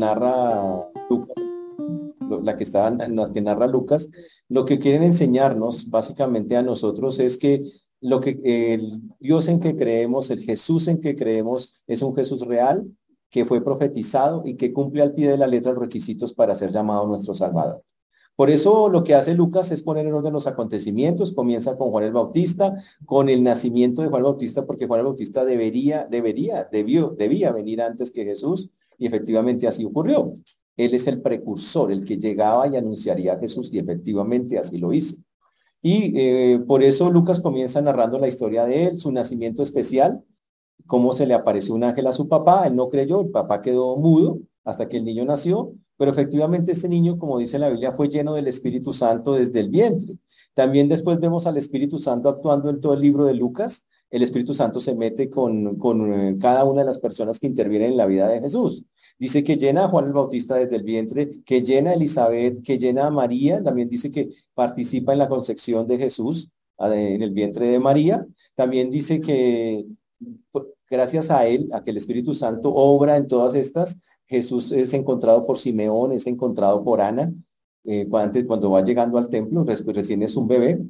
narra Lucas, la que está, la que narra Lucas, lo que quieren enseñarnos básicamente a nosotros es que lo que el Dios en que creemos, el Jesús en que creemos, es un Jesús real que fue profetizado y que cumple al pie de la letra los requisitos para ser llamado nuestro Salvador. Por eso lo que hace Lucas es poner en orden los acontecimientos, comienza con Juan el Bautista, con el nacimiento de Juan el Bautista, porque Juan el Bautista debería, debería, debió, debía venir antes que Jesús, y efectivamente así ocurrió. Él es el precursor, el que llegaba y anunciaría a Jesús, y efectivamente así lo hizo. Y eh, por eso Lucas comienza narrando la historia de él, su nacimiento especial, cómo se le apareció un ángel a su papá, él no creyó, el papá quedó mudo hasta que el niño nació, pero efectivamente este niño, como dice la Biblia, fue lleno del Espíritu Santo desde el vientre. También después vemos al Espíritu Santo actuando en todo el libro de Lucas. El Espíritu Santo se mete con, con eh, cada una de las personas que intervienen en la vida de Jesús. Dice que llena a Juan el Bautista desde el vientre, que llena a Elizabeth, que llena a María. También dice que participa en la concepción de Jesús en el vientre de María. También dice que gracias a él, a que el Espíritu Santo obra en todas estas, Jesús es encontrado por Simeón, es encontrado por Ana, eh, cuando, cuando va llegando al templo, recién es un bebé,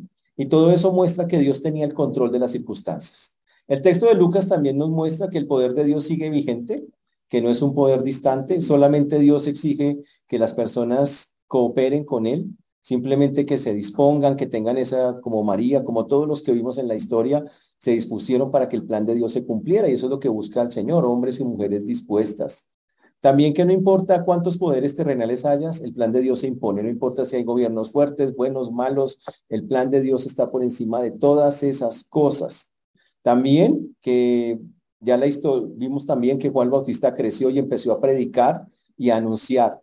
y todo eso muestra que Dios tenía el control de las circunstancias. El texto de Lucas también nos muestra que el poder de Dios sigue vigente, que no es un poder distante, solamente Dios exige que las personas cooperen con Él, simplemente que se dispongan, que tengan esa, como María, como todos los que vimos en la historia, se dispusieron para que el plan de Dios se cumpliera, y eso es lo que busca el Señor, hombres y mujeres dispuestas también que no importa cuántos poderes terrenales hayas, el plan de Dios se impone, no importa si hay gobiernos fuertes, buenos, malos, el plan de Dios está por encima de todas esas cosas. También que ya la historia, vimos también que Juan Bautista creció y empezó a predicar y a anunciar.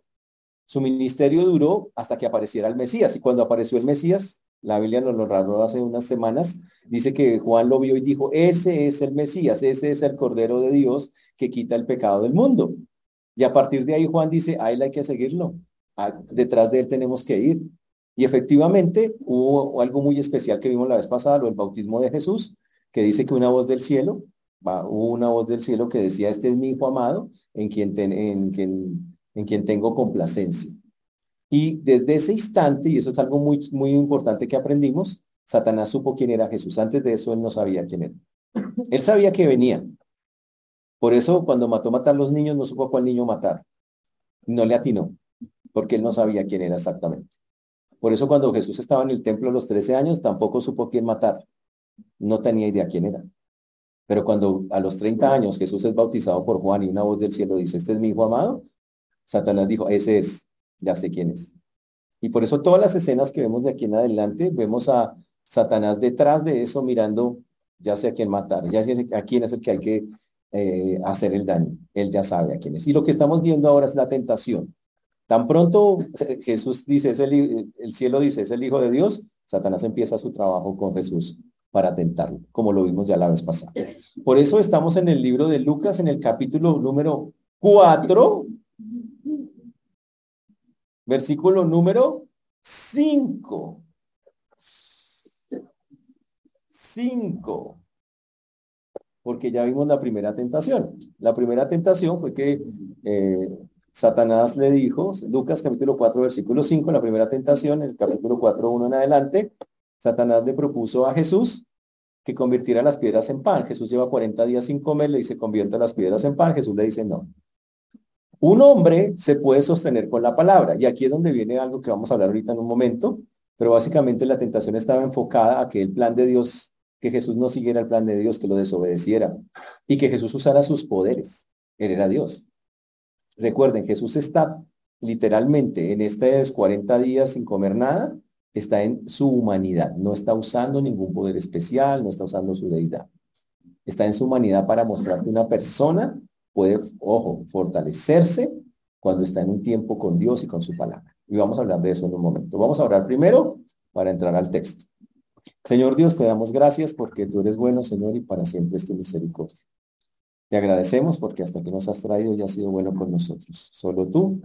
Su ministerio duró hasta que apareciera el Mesías y cuando apareció el Mesías, la Biblia nos lo narró hace unas semanas, dice que Juan lo vio y dijo, ese es el Mesías, ese es el Cordero de Dios que quita el pecado del mundo. Y a partir de ahí Juan dice, a él hay que seguirlo, detrás de él tenemos que ir. Y efectivamente hubo algo muy especial que vimos la vez pasada, lo del bautismo de Jesús, que dice que una voz del cielo, hubo una voz del cielo que decía, este es mi hijo amado, en quien, en, quien, en quien tengo complacencia. Y desde ese instante, y eso es algo muy, muy importante que aprendimos, Satanás supo quién era Jesús. Antes de eso él no sabía quién era. Él sabía que venía, por eso cuando mató matar a los niños no supo cuál niño matar. No le atinó, porque él no sabía quién era exactamente. Por eso cuando Jesús estaba en el templo a los 13 años tampoco supo quién matar. No tenía idea quién era. Pero cuando a los 30 años Jesús es bautizado por Juan y una voz del cielo dice, este es mi hijo amado, Satanás dijo, ese es, ya sé quién es. Y por eso todas las escenas que vemos de aquí en adelante, vemos a Satanás detrás de eso mirando, ya sé a quién matar, ya sé a quién es el que hay que eh, hacer el daño. Él ya sabe a quién es. Y lo que estamos viendo ahora es la tentación. Tan pronto Jesús dice, es el, el cielo dice, es el Hijo de Dios, Satanás empieza su trabajo con Jesús para tentarlo, como lo vimos ya la vez pasada. Por eso estamos en el libro de Lucas, en el capítulo número 4, versículo número 5. 5 porque ya vimos la primera tentación. La primera tentación fue que eh, Satanás le dijo, Lucas capítulo 4, versículo 5, la primera tentación, el capítulo 4, 1 en adelante, Satanás le propuso a Jesús que convirtiera las piedras en pan. Jesús lleva 40 días sin comer, le dice, convierta las piedras en pan. Jesús le dice, no. Un hombre se puede sostener con la palabra. Y aquí es donde viene algo que vamos a hablar ahorita en un momento, pero básicamente la tentación estaba enfocada a que el plan de Dios que Jesús no siguiera el plan de Dios, que lo desobedeciera y que Jesús usara sus poderes. Él era Dios. Recuerden, Jesús está literalmente en estos 40 días sin comer nada, está en su humanidad, no está usando ningún poder especial, no está usando su deidad. Está en su humanidad para mostrar que una persona puede, ojo, fortalecerse cuando está en un tiempo con Dios y con su palabra. Y vamos a hablar de eso en un momento. Vamos a hablar primero para entrar al texto. Señor Dios, te damos gracias porque tú eres bueno, Señor, y para siempre es tu misericordia. Te agradecemos porque hasta que nos has traído ya has sido bueno con nosotros. Solo tú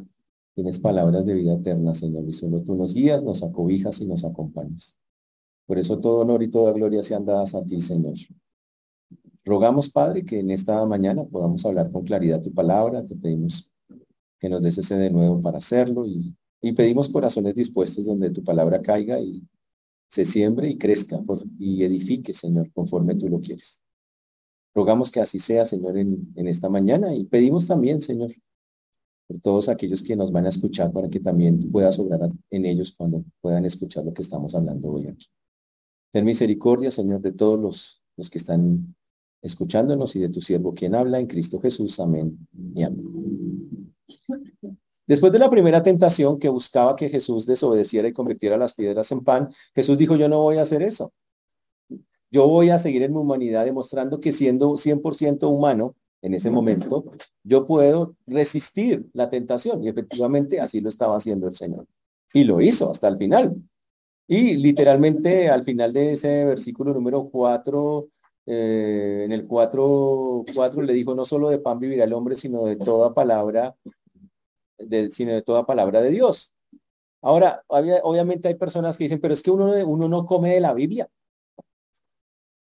tienes palabras de vida eterna, Señor, y solo tú nos guías, nos acobijas y nos acompañas. Por eso todo honor y toda gloria sean dadas a ti, Señor. Rogamos, Padre, que en esta mañana podamos hablar con claridad tu palabra. Te pedimos que nos des ese de nuevo para hacerlo y, y pedimos corazones dispuestos donde tu palabra caiga y se siembre y crezca por, y edifique, Señor, conforme tú lo quieres. Rogamos que así sea, Señor, en, esta mañana y pedimos también, Señor, por todos aquellos que nos van a escuchar para que también tú puedas obrar en ellos cuando puedan escuchar lo que estamos hablando hoy aquí. Ten misericordia, Señor, de todos los, los que están escuchándonos y de tu siervo quien habla en Cristo Jesús. Amén y amén. Después de la primera tentación que buscaba que Jesús desobedeciera y convirtiera las piedras en pan, Jesús dijo, yo no voy a hacer eso. Yo voy a seguir en mi humanidad demostrando que siendo 100% humano en ese momento, yo puedo resistir la tentación. Y efectivamente así lo estaba haciendo el Señor. Y lo hizo hasta el final. Y literalmente al final de ese versículo número 4, eh, en el 4, 4 le dijo, no solo de pan vivirá el hombre, sino de toda palabra, de, sino de toda palabra de Dios. Ahora, obviamente hay personas que dicen, pero es que uno, uno no come de la Biblia.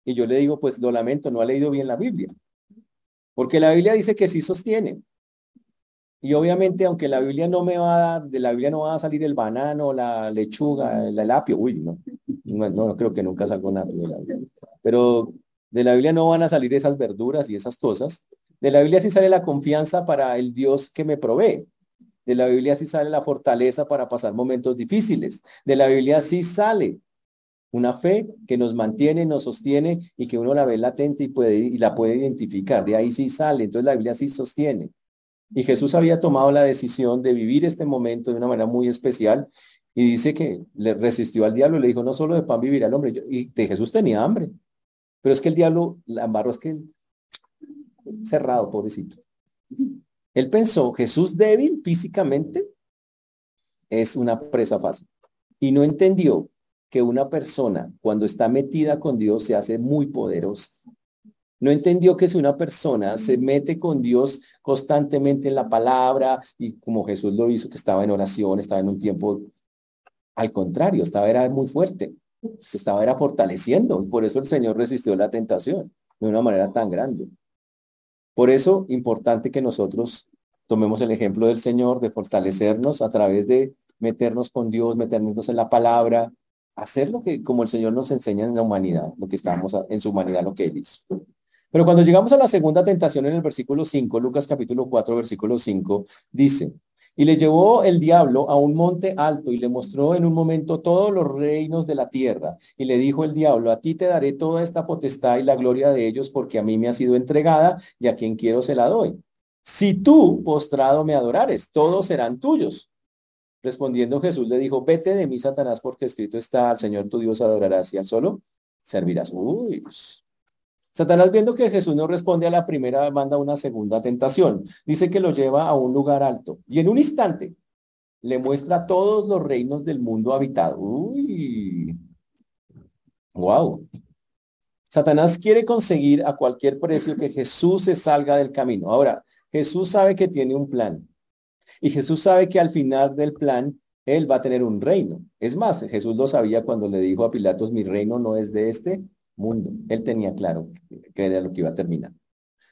Y yo le digo, pues lo lamento, no ha leído bien la Biblia. Porque la Biblia dice que sí sostiene. Y obviamente, aunque la Biblia no me va a, de la Biblia no va a salir el banano, la lechuga, el apio, uy, no, no, creo que nunca salga nada de la Biblia. Pero de la Biblia no van a salir esas verduras y esas cosas. De la Biblia sí sale la confianza para el Dios que me provee. De la Biblia sí sale la fortaleza para pasar momentos difíciles. De la Biblia sí sale una fe que nos mantiene, nos sostiene y que uno la ve latente y, puede, y la puede identificar. De ahí sí sale. Entonces la Biblia sí sostiene. Y Jesús había tomado la decisión de vivir este momento de una manera muy especial y dice que le resistió al diablo y le dijo, no solo de pan vivirá el hombre. Y de Jesús tenía hambre. Pero es que el diablo, la es que cerrado, pobrecito. Él pensó, Jesús débil físicamente es una presa fácil. Y no entendió que una persona cuando está metida con Dios se hace muy poderosa. No entendió que si una persona se mete con Dios constantemente en la palabra y como Jesús lo hizo, que estaba en oración, estaba en un tiempo, al contrario, estaba era muy fuerte, estaba era fortaleciendo. Por eso el Señor resistió la tentación de una manera tan grande. Por eso, importante que nosotros tomemos el ejemplo del Señor de fortalecernos a través de meternos con Dios, meternos en la palabra, hacer lo que como el Señor nos enseña en la humanidad, lo que estamos en su humanidad, lo que Él hizo. Pero cuando llegamos a la segunda tentación en el versículo 5, Lucas capítulo 4, versículo 5, dice, y le llevó el diablo a un monte alto y le mostró en un momento todos los reinos de la tierra. Y le dijo el diablo, a ti te daré toda esta potestad y la gloria de ellos porque a mí me ha sido entregada y a quien quiero se la doy. Si tú postrado me adorares, todos serán tuyos. Respondiendo Jesús le dijo, vete de mí, Satanás, porque escrito está, al Señor tu Dios adorarás y al solo servirás. Uy. Satanás viendo que Jesús no responde a la primera, manda una segunda tentación. Dice que lo lleva a un lugar alto y en un instante le muestra todos los reinos del mundo habitado. Uy. Wow. Satanás quiere conseguir a cualquier precio que Jesús se salga del camino. Ahora, Jesús sabe que tiene un plan. Y Jesús sabe que al final del plan, Él va a tener un reino. Es más, Jesús lo sabía cuando le dijo a Pilatos, mi reino no es de este mundo. Él tenía claro que era lo que iba a terminar.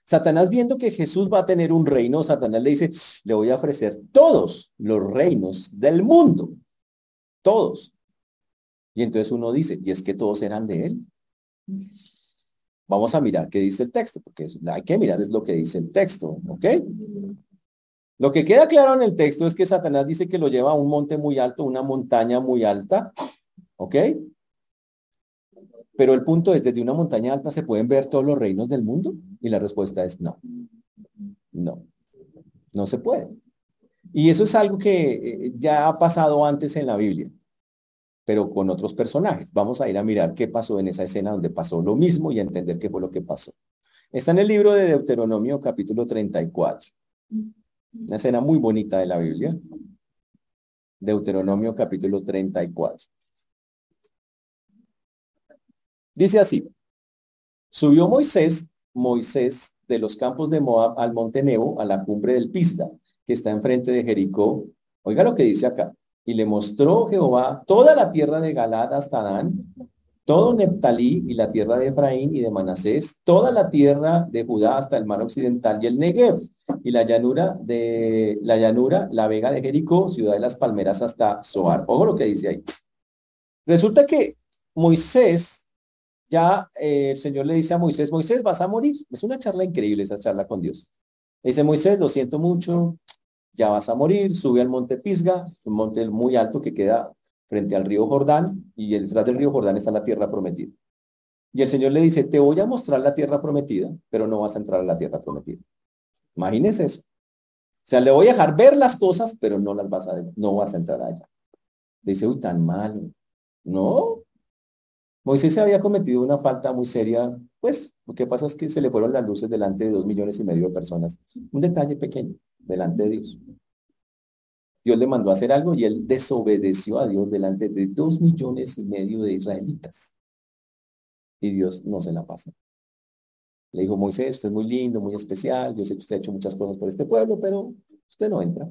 Satanás viendo que Jesús va a tener un reino, Satanás le dice, le voy a ofrecer todos los reinos del mundo. Todos. Y entonces uno dice, y es que todos eran de él. Vamos a mirar qué dice el texto, porque hay que mirar es lo que dice el texto, ¿ok? Lo que queda claro en el texto es que Satanás dice que lo lleva a un monte muy alto, una montaña muy alta, ¿ok? Pero el punto es, desde una montaña alta se pueden ver todos los reinos del mundo y la respuesta es no, no, no se puede. Y eso es algo que eh, ya ha pasado antes en la Biblia, pero con otros personajes. Vamos a ir a mirar qué pasó en esa escena donde pasó lo mismo y a entender qué fue lo que pasó. Está en el libro de Deuteronomio capítulo 34. Una escena muy bonita de la Biblia. Deuteronomio capítulo 34. Dice así, subió Moisés, Moisés de los campos de Moab al monte Nebo, a la cumbre del Pisga, que está enfrente de Jericó. Oiga lo que dice acá. Y le mostró Jehová toda la tierra de Galad hasta Dan, todo Neptalí y la tierra de Efraín y de Manasés, toda la tierra de Judá hasta el mar occidental y el Negev, y la llanura de la llanura, la vega de Jericó, ciudad de las palmeras hasta Zoar. Ojo lo que dice ahí. Resulta que Moisés, ya eh, el Señor le dice a Moisés, Moisés, vas a morir. Es una charla increíble esa charla con Dios. dice Moisés, lo siento mucho, ya vas a morir, sube al monte Pisga, un monte muy alto que queda frente al río Jordán, y detrás del río Jordán está la tierra prometida. Y el Señor le dice, te voy a mostrar la tierra prometida, pero no vas a entrar a la tierra prometida. Imagínese eso. O sea, le voy a dejar ver las cosas, pero no las vas a, no vas a entrar allá. Dice, uy, tan mal. No. Moisés se había cometido una falta muy seria, pues lo que pasa es que se le fueron las luces delante de dos millones y medio de personas. Un detalle pequeño, delante de Dios. Dios le mandó a hacer algo y él desobedeció a Dios delante de dos millones y medio de israelitas. Y Dios no se la pasa. Le dijo, Moisés, usted es muy lindo, muy especial, yo sé que usted ha hecho muchas cosas por este pueblo, pero usted no entra.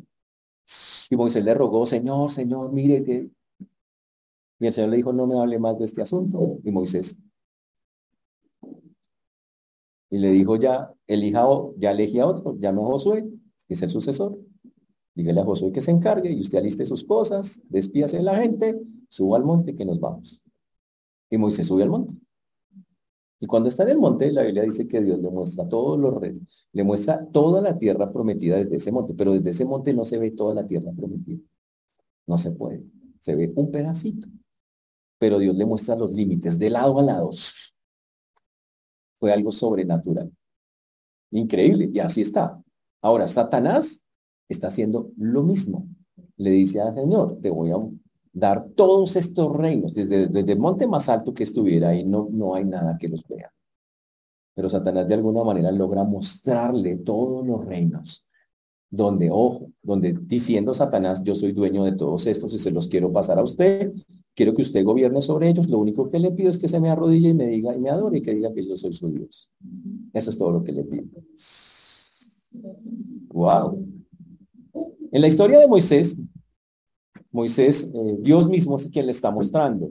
Y Moisés le rogó, Señor, Señor, mire que... Y el Señor le dijo, no me hable más de este asunto. Y Moisés. Y le dijo, ya, elija, ya elegí a otro, llame a Josué, es el sucesor. Dígale a Josué que se encargue y usted aliste sus cosas, despíase de la gente, suba al monte que nos vamos. Y Moisés sube al monte. Y cuando está en el monte, la Biblia dice que Dios le muestra todos los reyes, le muestra toda la tierra prometida desde ese monte, pero desde ese monte no se ve toda la tierra prometida. No se puede. Se ve un pedacito. Pero Dios le muestra los límites de lado a lado. Fue algo sobrenatural. Increíble. Y así está. Ahora, Satanás está haciendo lo mismo. Le dice al Señor, te voy a dar todos estos reinos, desde, desde el monte más alto que estuviera ahí, no, no hay nada que los vea. Pero Satanás de alguna manera logra mostrarle todos los reinos, donde, ojo, donde diciendo Satanás, yo soy dueño de todos estos y se los quiero pasar a usted, quiero que usted gobierne sobre ellos, lo único que le pido es que se me arrodille y me diga y me adore y que diga que yo soy su Dios. Eso es todo lo que le pido. Wow. En la historia de Moisés, Moisés, eh, Dios mismo es quien le está mostrando.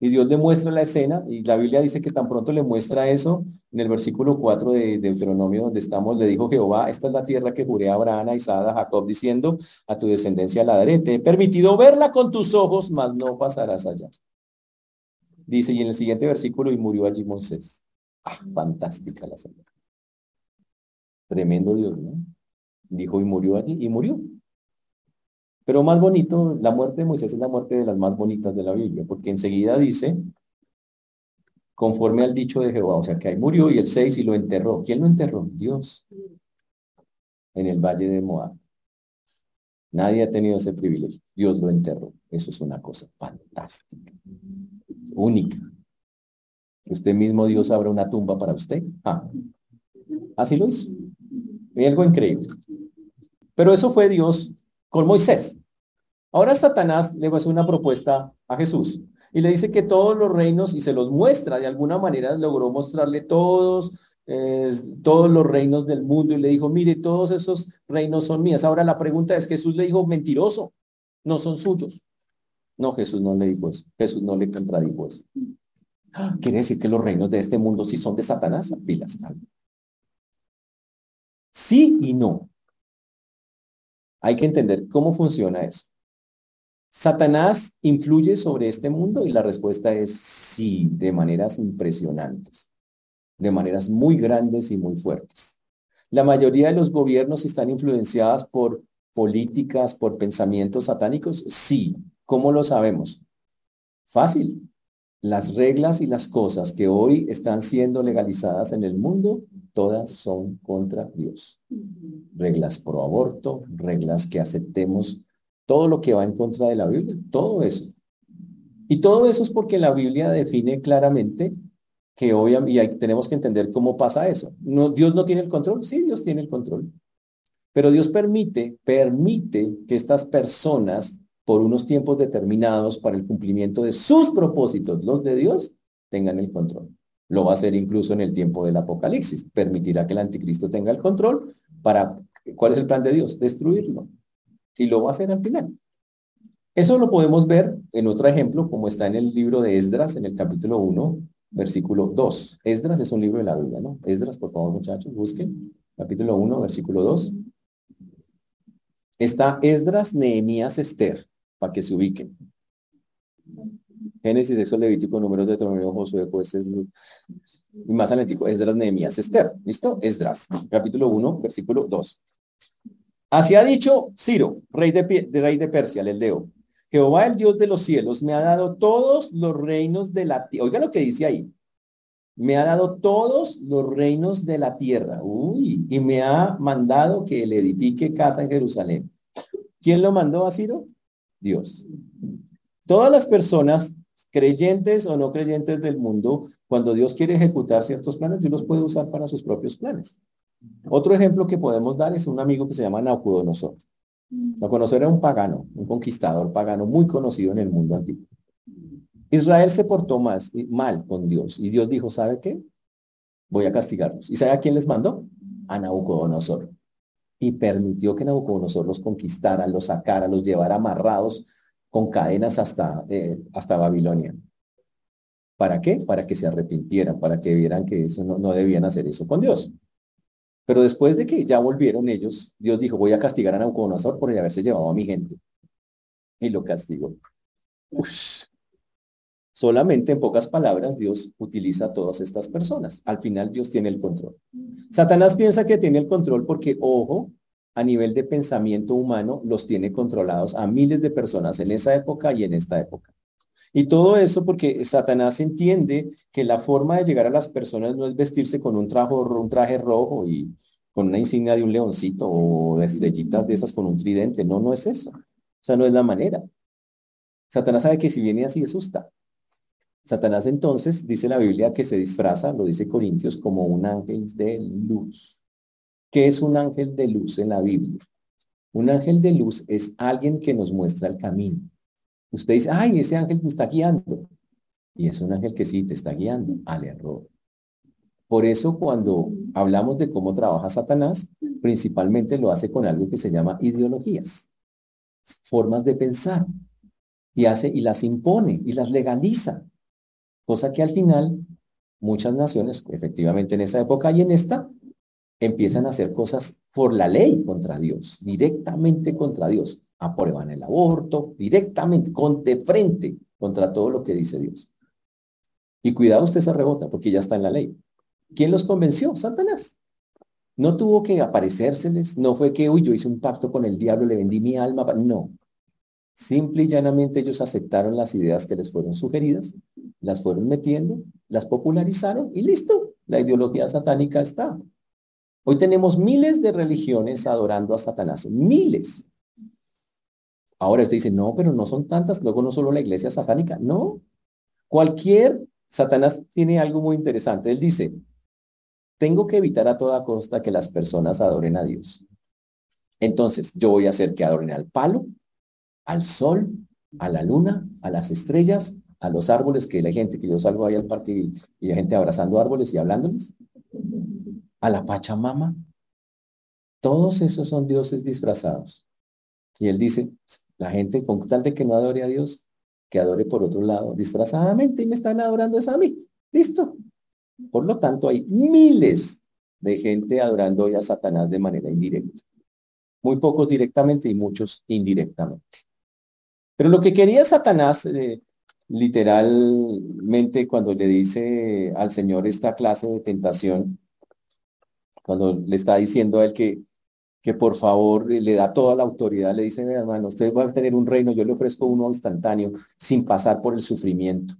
Y Dios le muestra la escena, y la Biblia dice que tan pronto le muestra eso, en el versículo 4 de Deuteronomio donde estamos, le dijo Jehová, esta es la tierra que juré a Abraham, a Isaac, a Jacob, diciendo, a tu descendencia la daré. Te he permitido verla con tus ojos, mas no pasarás allá. Dice, y en el siguiente versículo, y murió allí Moisés. Ah, fantástica la escena. Tremendo Dios, ¿no? Dijo, y murió allí, y murió. Pero más bonito, la muerte de Moisés es la muerte de las más bonitas de la Biblia, porque enseguida dice, conforme al dicho de Jehová, o sea que ahí murió y el 6 y lo enterró. ¿Quién lo enterró? Dios. En el valle de Moab. Nadie ha tenido ese privilegio. Dios lo enterró. Eso es una cosa fantástica, única. Usted mismo Dios abra una tumba para usted. Ah, así lo hizo. Es algo increíble. Pero eso fue Dios con Moisés. Ahora Satanás le va a hacer una propuesta a Jesús y le dice que todos los reinos, y se los muestra, de alguna manera logró mostrarle todos, todos los reinos del mundo y le dijo, mire, todos esos reinos son mías. Ahora la pregunta es, Jesús le dijo, mentiroso, no son suyos. No, Jesús no le dijo eso, Jesús no le contradijo eso. Quiere decir que los reinos de este mundo sí son de Satanás, pilas. Sí y no. Hay que entender cómo funciona eso. ¿Satanás influye sobre este mundo? Y la respuesta es sí, de maneras impresionantes, de maneras muy grandes y muy fuertes. La mayoría de los gobiernos están influenciadas por políticas, por pensamientos satánicos. Sí. ¿Cómo lo sabemos? Fácil. Las reglas y las cosas que hoy están siendo legalizadas en el mundo todas son contra Dios. Reglas pro aborto, reglas que aceptemos todo lo que va en contra de la Biblia, todo eso. Y todo eso es porque la Biblia define claramente que hoy y tenemos que entender cómo pasa eso. Dios no tiene el control, sí, Dios tiene el control. Pero Dios permite, permite que estas personas, por unos tiempos determinados para el cumplimiento de sus propósitos, los de Dios, tengan el control. Lo va a hacer incluso en el tiempo del Apocalipsis. Permitirá que el anticristo tenga el control para, ¿cuál es el plan de Dios? Destruirlo. Y lo va a hacer al final. Eso lo podemos ver en otro ejemplo, como está en el libro de Esdras, en el capítulo 1, versículo 2. Esdras es un libro de la Biblia, ¿no? Esdras, por favor, muchachos, busquen. capítulo 1, versículo 2. Está Esdras, Nehemías, Esther, para que se ubiquen. Génesis, Éxodo, Levítico, Números, de Deuteronomio, Josué, pues, y más analítico, Esdras, Nehemías, Esther. ¿Listo? Esdras, capítulo 1, versículo 2. Así ha dicho Ciro, rey de, de, rey de Persia, el Eldeo. Jehová, el Dios de los cielos, me ha dado todos los reinos de la tierra. Oiga lo que dice ahí. Me ha dado todos los reinos de la tierra. Uy, y me ha mandado que le edifique casa en Jerusalén. ¿Quién lo mandó a Ciro? Dios. Todas las personas, creyentes o no creyentes del mundo, cuando Dios quiere ejecutar ciertos planes, Dios los puede usar para sus propios planes. Otro ejemplo que podemos dar es un amigo que se llama Nabucodonosor. Nabucodonosor era un pagano, un conquistador pagano muy conocido en el mundo antiguo. Israel se portó más, mal con Dios y Dios dijo, ¿sabe qué? Voy a castigarlos. ¿Y sabe a quién les mandó? A Nabucodonosor. Y permitió que Nabucodonosor los conquistara, los sacara, los llevara amarrados con cadenas hasta, eh, hasta Babilonia. ¿Para qué? Para que se arrepintieran, para que vieran que eso no, no debían hacer eso con Dios. Pero después de que ya volvieron ellos, Dios dijo, voy a castigar a Nabucodonosor por haberse llevado a mi gente. Y lo castigó. Solamente en pocas palabras Dios utiliza a todas estas personas. Al final Dios tiene el control. Satanás piensa que tiene el control porque, ojo, a nivel de pensamiento humano los tiene controlados a miles de personas en esa época y en esta época. Y todo eso porque Satanás entiende que la forma de llegar a las personas no es vestirse con un traje, un traje rojo y con una insignia de un leoncito o de estrellitas de esas con un tridente. No, no es eso. O sea, no es la manera. Satanás sabe que si viene así asusta. Satanás entonces, dice la Biblia, que se disfraza, lo dice Corintios, como un ángel de luz. ¿Qué es un ángel de luz en la Biblia? Un ángel de luz es alguien que nos muestra el camino. Usted dice, ay, ese ángel me está guiando. Y es un ángel que sí te está guiando al error. Por eso cuando hablamos de cómo trabaja Satanás, principalmente lo hace con algo que se llama ideologías, formas de pensar, y hace y las impone y las legaliza, cosa que al final muchas naciones, efectivamente en esa época y en esta, empiezan a hacer cosas por la ley contra Dios, directamente contra Dios aprueban el aborto directamente, con, de frente contra todo lo que dice Dios. Y cuidado, usted se rebota porque ya está en la ley. ¿Quién los convenció? Satanás. No tuvo que aparecérseles, no fue que, uy, yo hice un pacto con el diablo, le vendí mi alma. No. Simple y llanamente ellos aceptaron las ideas que les fueron sugeridas, las fueron metiendo, las popularizaron y listo. La ideología satánica está. Hoy tenemos miles de religiones adorando a Satanás, miles. Ahora usted dice, no, pero no son tantas, luego no solo la iglesia satánica, no. Cualquier, Satanás tiene algo muy interesante. Él dice, tengo que evitar a toda costa que las personas adoren a Dios. Entonces, yo voy a hacer que adoren al palo, al sol, a la luna, a las estrellas, a los árboles, que la gente, que yo salgo ahí al parque y, la gente abrazando árboles y hablándoles, a la Pachamama. Todos esos son dioses disfrazados. Y él dice, la gente, con tal de que no adore a Dios, que adore por otro lado, disfrazadamente, y me están adorando es a mí. Listo. Por lo tanto, hay miles de gente adorando hoy a Satanás de manera indirecta. Muy pocos directamente y muchos indirectamente. Pero lo que quería Satanás, eh, literalmente, cuando le dice al Señor esta clase de tentación, cuando le está diciendo a él que que por favor le da toda la autoridad, le dice, hermano, usted va a tener un reino, yo le ofrezco uno instantáneo, sin pasar por el sufrimiento.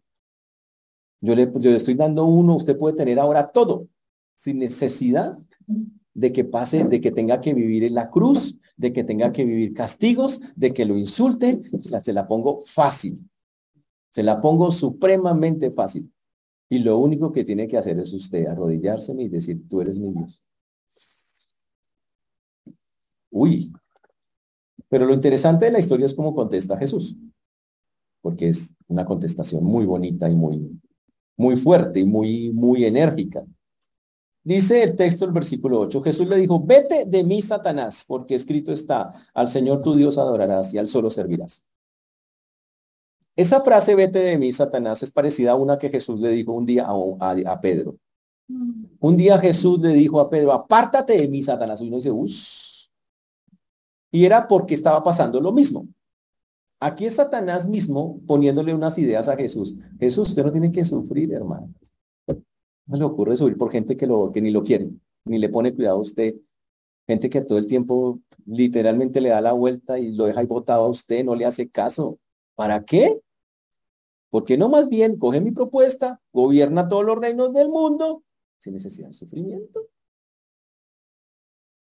Yo le, yo le estoy dando uno, usted puede tener ahora todo, sin necesidad de que pase, de que tenga que vivir en la cruz, de que tenga que vivir castigos, de que lo insulten, se la pongo fácil. Se la pongo supremamente fácil. Y lo único que tiene que hacer es usted arrodillárseme y decir, tú eres mi Dios. Uy. Pero lo interesante de la historia es cómo contesta Jesús, porque es una contestación muy bonita y muy, muy fuerte y muy, muy enérgica. Dice el texto, el versículo 8, Jesús le dijo, vete de mí, Satanás, porque escrito está, al Señor tu Dios adorarás y al solo servirás. Esa frase, vete de mí, Satanás, es parecida a una que Jesús le dijo un día a, a Pedro. Un día Jesús le dijo a Pedro, apártate de mí, Satanás. Y uno dice, uff. Y era porque estaba pasando lo mismo. Aquí es Satanás mismo poniéndole unas ideas a Jesús. Jesús, usted no tiene que sufrir, hermano. Le ocurre subir por gente que, lo, que ni lo quiere, ni le pone cuidado a usted. Gente que todo el tiempo literalmente le da la vuelta y lo deja ahí botado a usted, no le hace caso. ¿Para qué? Porque no más bien coge mi propuesta, gobierna todos los reinos del mundo sin necesidad de sufrimiento.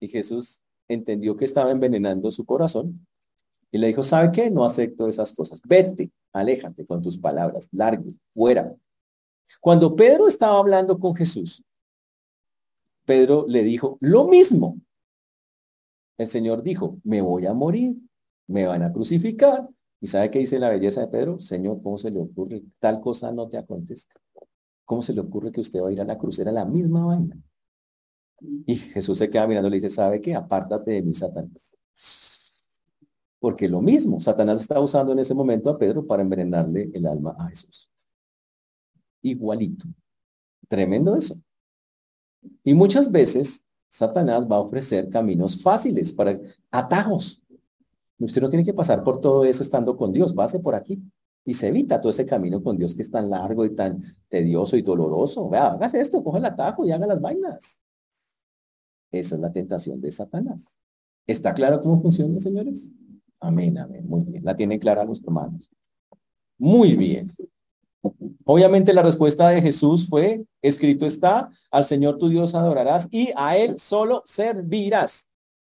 Y Jesús entendió que estaba envenenando su corazón y le dijo, ¿sabe qué? No acepto esas cosas. Vete, aléjate con tus palabras, largo, fuera. Cuando Pedro estaba hablando con Jesús, Pedro le dijo lo mismo. El Señor dijo, me voy a morir, me van a crucificar. ¿Y sabe qué dice la belleza de Pedro? Señor, ¿cómo se le ocurre? Tal cosa no te acontezca. ¿Cómo se le ocurre que usted va a ir a la cruz? Era la misma vaina. Y Jesús se queda mirando y le dice, ¿sabe qué? Apártate de mí, Satanás. Porque lo mismo, Satanás está usando en ese momento a Pedro para envenenarle el alma a Jesús. Igualito. Tremendo eso. Y muchas veces Satanás va a ofrecer caminos fáciles para atajos. Usted no tiene que pasar por todo eso estando con Dios, base por aquí y se evita todo ese camino con Dios que es tan largo y tan tedioso y doloroso. Vea, hágase esto, coge el atajo y haga las vainas. Esa es la tentación de Satanás. ¿Está claro cómo funciona, señores? Amén, amén. Muy bien. La tienen clara los hermanos. Muy bien. Obviamente la respuesta de Jesús fue, escrito está, al Señor tu Dios adorarás y a Él solo servirás.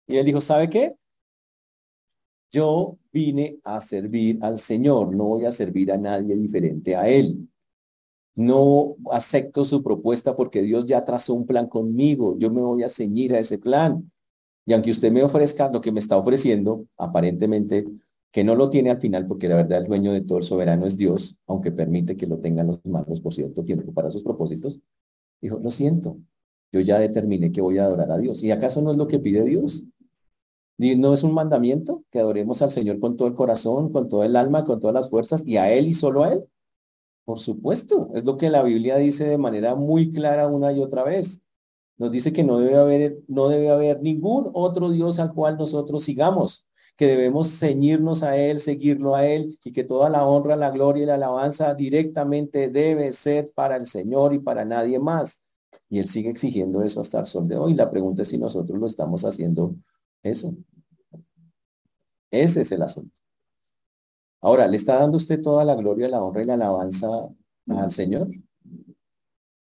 Y él dijo, ¿sabe qué? Yo vine a servir al Señor, no voy a servir a nadie diferente a Él. No acepto su propuesta porque Dios ya trazó un plan conmigo. Yo me voy a ceñir a ese plan. Y aunque usted me ofrezca lo que me está ofreciendo, aparentemente que no lo tiene al final, porque la verdad el dueño de todo el soberano es Dios, aunque permite que lo tengan los humanos por cierto tiempo para sus propósitos, dijo, lo siento, yo ya determiné que voy a adorar a Dios. ¿Y acaso no es lo que pide Dios? ¿No es un mandamiento que adoremos al Señor con todo el corazón, con todo el alma, con todas las fuerzas y a Él y solo a Él? Por supuesto, es lo que la Biblia dice de manera muy clara una y otra vez. Nos dice que no debe haber, no debe haber ningún otro Dios al cual nosotros sigamos, que debemos ceñirnos a Él, seguirlo a Él y que toda la honra, la gloria y la alabanza directamente debe ser para el Señor y para nadie más. Y Él sigue exigiendo eso hasta el sol de hoy. La pregunta es si nosotros lo estamos haciendo eso. Ese es el asunto. Ahora, ¿le está dando usted toda la gloria, la honra y la alabanza al Señor?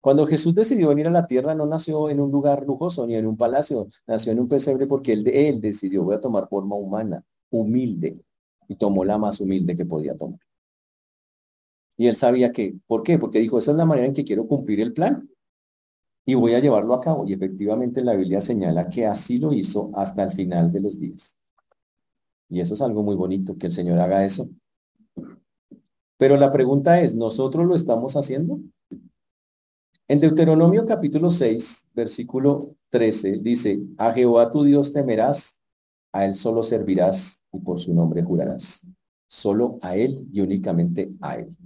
Cuando Jesús decidió venir a la tierra, no nació en un lugar lujoso ni en un palacio, nació en un pesebre porque él, él decidió, voy a tomar forma humana, humilde, y tomó la más humilde que podía tomar. Y él sabía que, ¿por qué? Porque dijo, esa es la manera en que quiero cumplir el plan y voy a llevarlo a cabo. Y efectivamente la Biblia señala que así lo hizo hasta el final de los días. Y eso es algo muy bonito, que el Señor haga eso. Pero la pregunta es, ¿nosotros lo estamos haciendo? En Deuteronomio capítulo 6, versículo 13, dice, a Jehová tu Dios temerás, a él solo servirás y por su nombre jurarás. Solo a él y únicamente a él.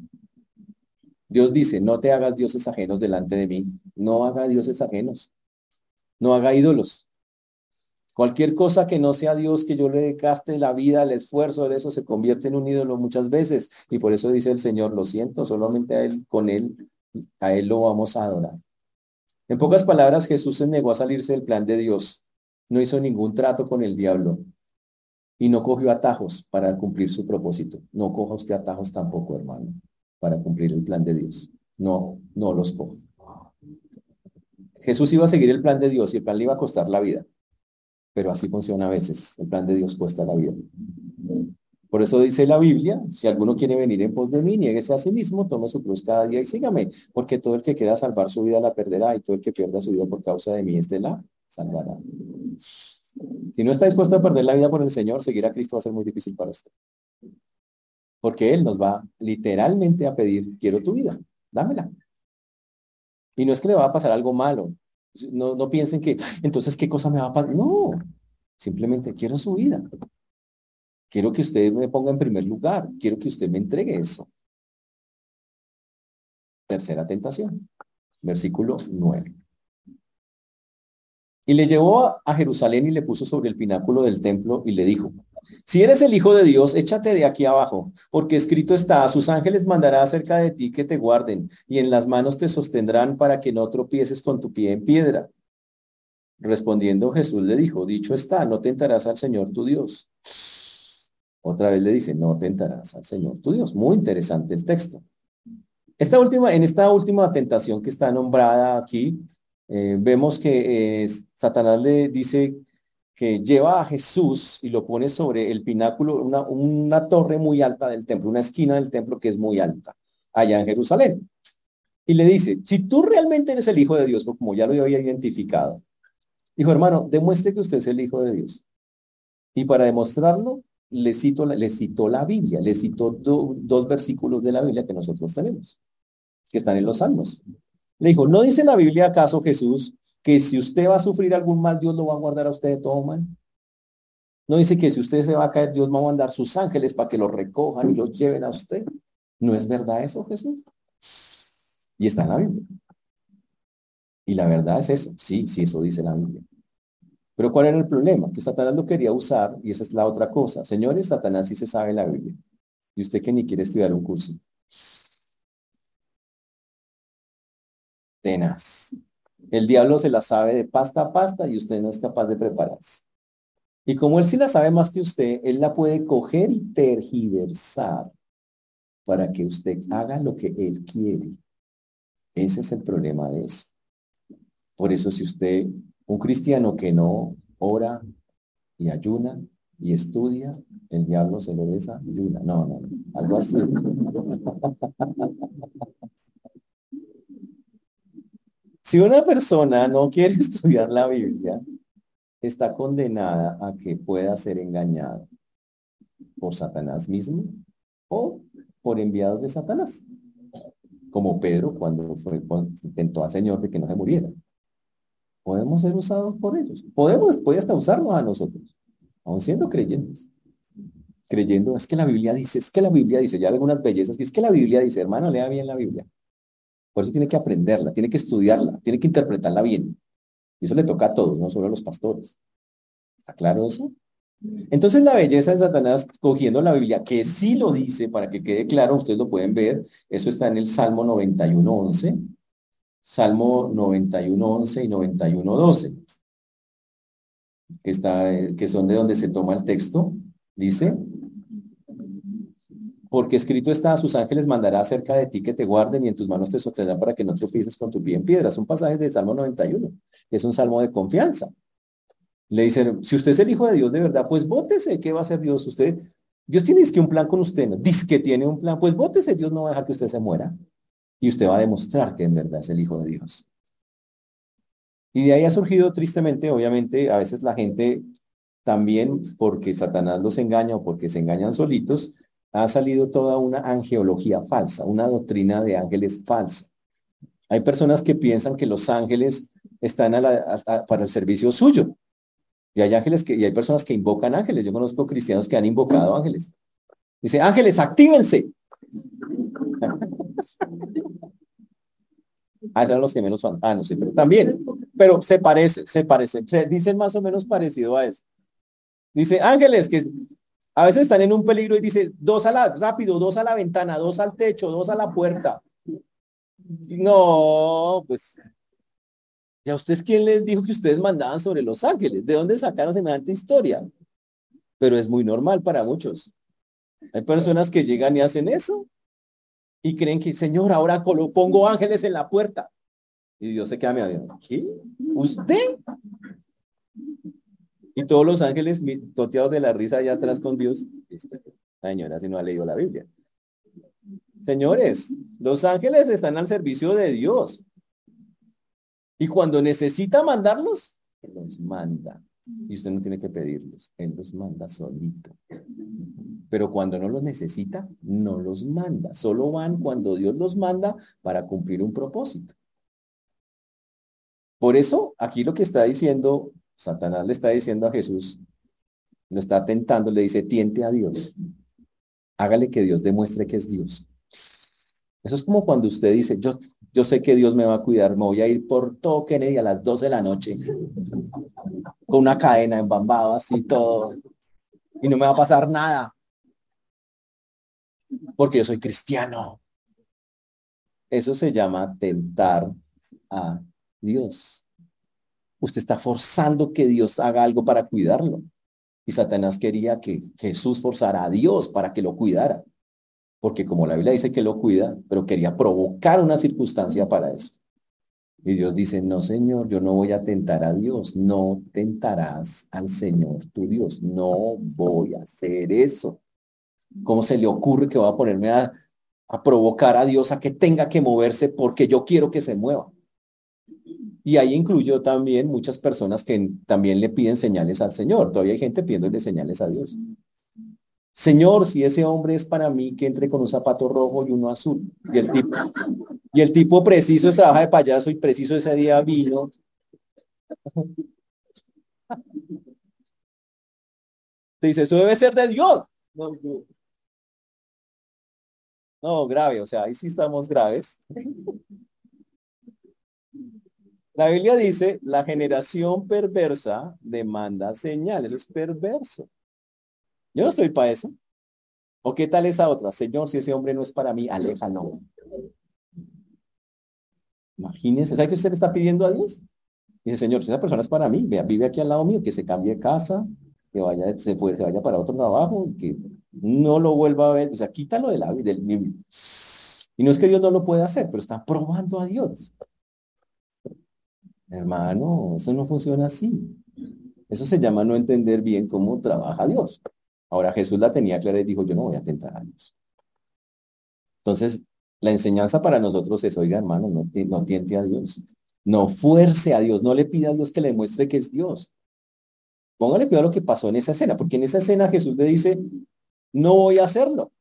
Dios dice, no te hagas dioses ajenos delante de mí, no haga dioses ajenos, no haga ídolos. Cualquier cosa que no sea Dios, que yo le gaste la vida, el esfuerzo de eso, se convierte en un ídolo muchas veces. Y por eso dice el Señor, lo siento, solamente a Él, con Él, a Él lo vamos a adorar. En pocas palabras, Jesús se negó a salirse del plan de Dios. No hizo ningún trato con el diablo. Y no cogió atajos para cumplir su propósito. No coja usted atajos tampoco, hermano para cumplir el plan de Dios. No, no los coge. Jesús iba a seguir el plan de Dios y el plan le iba a costar la vida. Pero así funciona a veces. El plan de Dios cuesta la vida. Por eso dice la Biblia, si alguno quiere venir en pos de mí, nieguese a sí mismo, tome su cruz cada día y sígame, porque todo el que quiera salvar su vida la perderá y todo el que pierda su vida por causa de mí, este la salvará. Si no está dispuesto a perder la vida por el Señor, seguir a Cristo va a ser muy difícil para usted. Porque Él nos va literalmente a pedir, quiero tu vida, dámela. Y no es que le va a pasar algo malo. No, no piensen que, entonces, ¿qué cosa me va a pasar? No, simplemente quiero su vida. Quiero que usted me ponga en primer lugar. Quiero que usted me entregue eso. Tercera tentación. versículo 9. Y le llevó a Jerusalén y le puso sobre el pináculo del templo y le dijo, si eres el Hijo de Dios, échate de aquí abajo, porque escrito está, a sus ángeles mandará acerca de ti que te guarden, y en las manos te sostendrán para que no tropieces con tu pie en piedra. Respondiendo Jesús le dijo, dicho está, no tentarás al Señor tu Dios. Otra vez le dice, no tentarás al Señor tu Dios. Muy interesante el texto. Esta última, en esta última tentación que está nombrada aquí, eh, vemos que eh, Satanás le dice que lleva a Jesús y lo pone sobre el pináculo, una, una torre muy alta del templo, una esquina del templo que es muy alta, allá en Jerusalén. Y le dice, si tú realmente eres el Hijo de Dios, como ya lo había identificado, dijo, hermano, demuestre que usted es el Hijo de Dios. Y para demostrarlo, le, cito, le citó la Biblia, le citó dos versículos de la Biblia que nosotros tenemos, que están en los salmos. Le dijo, ¿no dice la Biblia acaso Jesús que si usted va a sufrir algún mal, Dios lo va a guardar a usted de todo mal? ¿No dice que si usted se va a caer, Dios va a mandar sus ángeles para que lo recojan y lo lleven a usted? ¿No es verdad eso, Jesús? Y está en la Biblia. Y la verdad es eso. Sí, sí, eso dice la Biblia. Pero ¿cuál era el problema? Que Satanás lo quería usar y esa es la otra cosa. Señores, Satanás sí se sabe la Biblia. Y usted que ni quiere estudiar un curso. Tenaz. El diablo se la sabe de pasta a pasta y usted no es capaz de prepararse. Y como él sí la sabe más que usted, él la puede coger y tergiversar para que usted haga lo que él quiere. Ese es el problema de eso. Por eso si usted un cristiano que no ora y ayuna y estudia, el diablo se le desayuna. No, no, no, algo así. Si una persona no quiere estudiar la Biblia, está condenada a que pueda ser engañada por Satanás mismo o por enviados de Satanás, como Pedro cuando fue, intentó al Señor de que no se muriera podemos ser usados por ellos. Podemos, puede hasta usarnos a nosotros, aún siendo creyentes. Creyendo, es que la Biblia dice, es que la Biblia dice, ya algunas bellezas, es que la Biblia dice, hermano, lea bien la Biblia. Por eso tiene que aprenderla, tiene que estudiarla, tiene que interpretarla bien. Y eso le toca a todos, no solo a los pastores. ¿Está claro eso? Entonces la belleza de Satanás cogiendo la Biblia, que sí lo dice, para que quede claro, ustedes lo pueden ver, eso está en el Salmo 91, 11. Salmo 91.11 y 91.12, que, está, que son de donde se toma el texto, dice, porque escrito está, sus ángeles mandará cerca de ti que te guarden y en tus manos te sostendrán para que no tropieces con tu pie en piedra. Son pasajes de Salmo 91, es un salmo de confianza. Le dicen, si usted es el hijo de Dios de verdad, pues vótese, ¿qué va a hacer Dios? Usted, Dios tiene que un plan con usted, ¿no? dice que tiene un plan, pues vótese, Dios no va a dejar que usted se muera y usted va a demostrar que en verdad es el Hijo de Dios. Y de ahí ha surgido tristemente, obviamente, a veces la gente también, porque Satanás los engaña o porque se engañan solitos, ha salido toda una angeología falsa, una doctrina de ángeles falsa. Hay personas que piensan que los ángeles están para el servicio suyo. Y hay ángeles que, y hay personas que invocan ángeles. Yo conozco cristianos que han invocado ángeles. Dice, ángeles, actívense. Ah, eran los gemelos Ah, no sé, pero también. Pero se parece, se parece. Se dicen más o menos parecido a eso. Dice, ángeles que a veces están en un peligro y dice, dos a la, rápido, dos a la ventana, dos al techo, dos a la puerta. No, pues, ¿ya ustedes quién les dijo que ustedes mandaban sobre los ángeles? ¿De dónde sacaron semejante historia? Pero es muy normal para muchos. Hay personas que llegan y hacen eso y creen que, Señor, ahora pongo ángeles en la puerta. Y Dios se queda mirando, ¿qué? ¿Usted? Y todos los ángeles toteados de la risa allá atrás con Dios. señora, si no ha leído la Biblia. Señores, los ángeles están al servicio de Dios. Y cuando necesita mandarlos, los manda. Y usted no tiene que pedirlos. Él los manda solito. Pero cuando no los necesita, no los manda. Solo van cuando Dios los manda para cumplir un propósito. Por eso, aquí lo que está diciendo, Satanás le está diciendo a Jesús, lo está tentando, le dice, tiente a Dios. Hágale que Dios demuestre que es Dios. Eso es como cuando usted dice, yo, yo sé que Dios me va a cuidar, me voy a ir por todo Kennedy a las 12 de la noche, con una cadena en bambabas y todo, y no me va a pasar nada, porque yo soy cristiano. Eso se llama tentar a Dios. Usted está forzando que Dios haga algo para cuidarlo. Y Satanás quería que Jesús forzara a Dios para que lo cuidara. Porque como la Biblia dice que lo cuida, pero quería provocar una circunstancia para eso. Y Dios dice, no, Señor, yo no voy a tentar a Dios. No tentarás al Señor tu Dios. No voy a hacer eso. ¿Cómo se le ocurre que va a ponerme a, a provocar a Dios a que tenga que moverse porque yo quiero que se mueva? Y ahí incluyo también muchas personas que también le piden señales al Señor. Todavía hay gente pidiéndole señales a Dios. Señor, si ese hombre es para mí, que entre con un zapato rojo y uno azul. Y el tipo, y el tipo preciso trabaja de payaso y preciso ese día vino. Te dice, eso debe ser de Dios. No, no, grave, o sea, ahí sí estamos graves. La Biblia dice, la generación perversa demanda señales, es perverso. Yo no estoy para eso. ¿O qué tal esa otra? Señor, si ese hombre no es para mí, aléjalo. Imagínense, ¿sabe qué usted le está pidiendo a Dios? Dice, Señor, si esa persona es para mí, vive aquí al lado mío, que se cambie de casa, que vaya, se, se vaya para otro trabajo, que no lo vuelva a ver. O sea, quítalo de la vida. Y no es que Dios no lo pueda hacer, pero está probando a Dios. Hermano, eso no funciona así. Eso se llama no entender bien cómo trabaja Dios. Ahora Jesús la tenía clara y dijo, yo no voy a tentar a Dios. Entonces, la enseñanza para nosotros es, oiga hermano, no, no tiente a Dios. No fuerce a Dios, no le pida a Dios que le muestre que es Dios. Póngale cuidado a lo que pasó en esa escena, porque en esa escena Jesús le dice, no voy a hacerlo.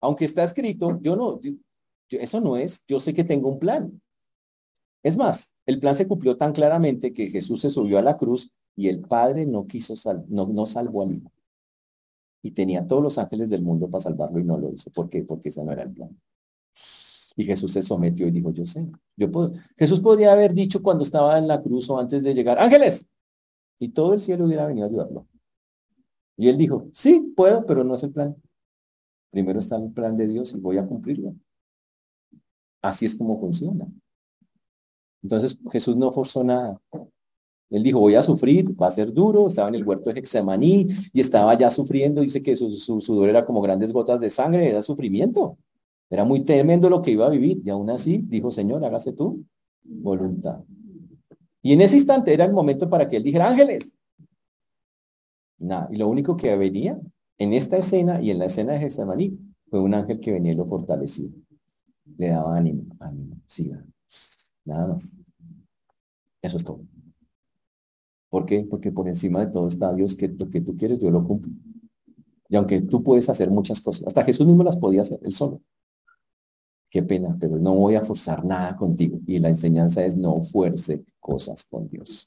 Aunque está escrito, yo no, eso no es, yo sé que tengo un plan. Es más, el plan se cumplió tan claramente que Jesús se subió a la cruz y el Padre no quiso sal, no, no salvó al Hijo. Y tenía todos los ángeles del mundo para salvarlo y no lo hizo. ¿Por qué? Porque ese no era el plan. Y Jesús se sometió y dijo, yo sé, yo puedo. Jesús podría haber dicho cuando estaba en la cruz o antes de llegar, ángeles, y todo el cielo hubiera venido a ayudarlo. Y él dijo, sí, puedo, pero no es el plan. Primero está el plan de Dios y voy a cumplirlo. Así es como funciona. Entonces Jesús no forzó nada. Él dijo, voy a sufrir, va a ser duro, estaba en el huerto de Hexemaní y estaba ya sufriendo, dice que su, sudor era como grandes gotas de sangre, era sufrimiento. Era muy tremendo lo que iba a vivir y aún así dijo, Señor, hágase tú voluntad. Y en ese instante era el momento para que él dijera, ángeles. Nada, y lo único que venía en esta escena y en la escena de Hexemaní fue un ángel que venía y lo fortalecía. Le daba ánimo, ánimo, siga. Nada más. Eso es todo. ¿Por qué? Porque por encima de todo está Dios, que lo que tú quieres, yo lo cumplo. Y aunque tú puedes hacer muchas cosas, hasta Jesús mismo las podía hacer, él solo. Qué pena, pero no voy a forzar nada contigo. Y la enseñanza es no fuerce cosas con Dios.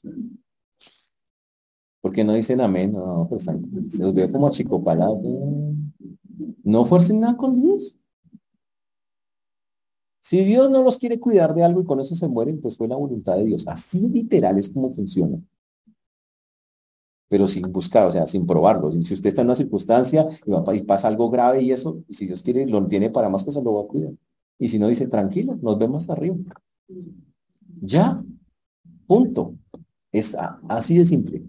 Porque no dicen amén? No, pues se los veo como achicopalados. No fuercen nada con Dios. Si Dios no los quiere cuidar de algo y con eso se mueren, pues fue la voluntad de Dios. Así literal es como funciona. Pero sin buscar, o sea, sin probarlo. Si usted está en una circunstancia y, pasa algo grave y eso, si Dios quiere, lo tiene para más cosas, lo va a cuidar. Y si no, dice, tranquilo, nos vemos arriba. Ya, punto. Es así de simple.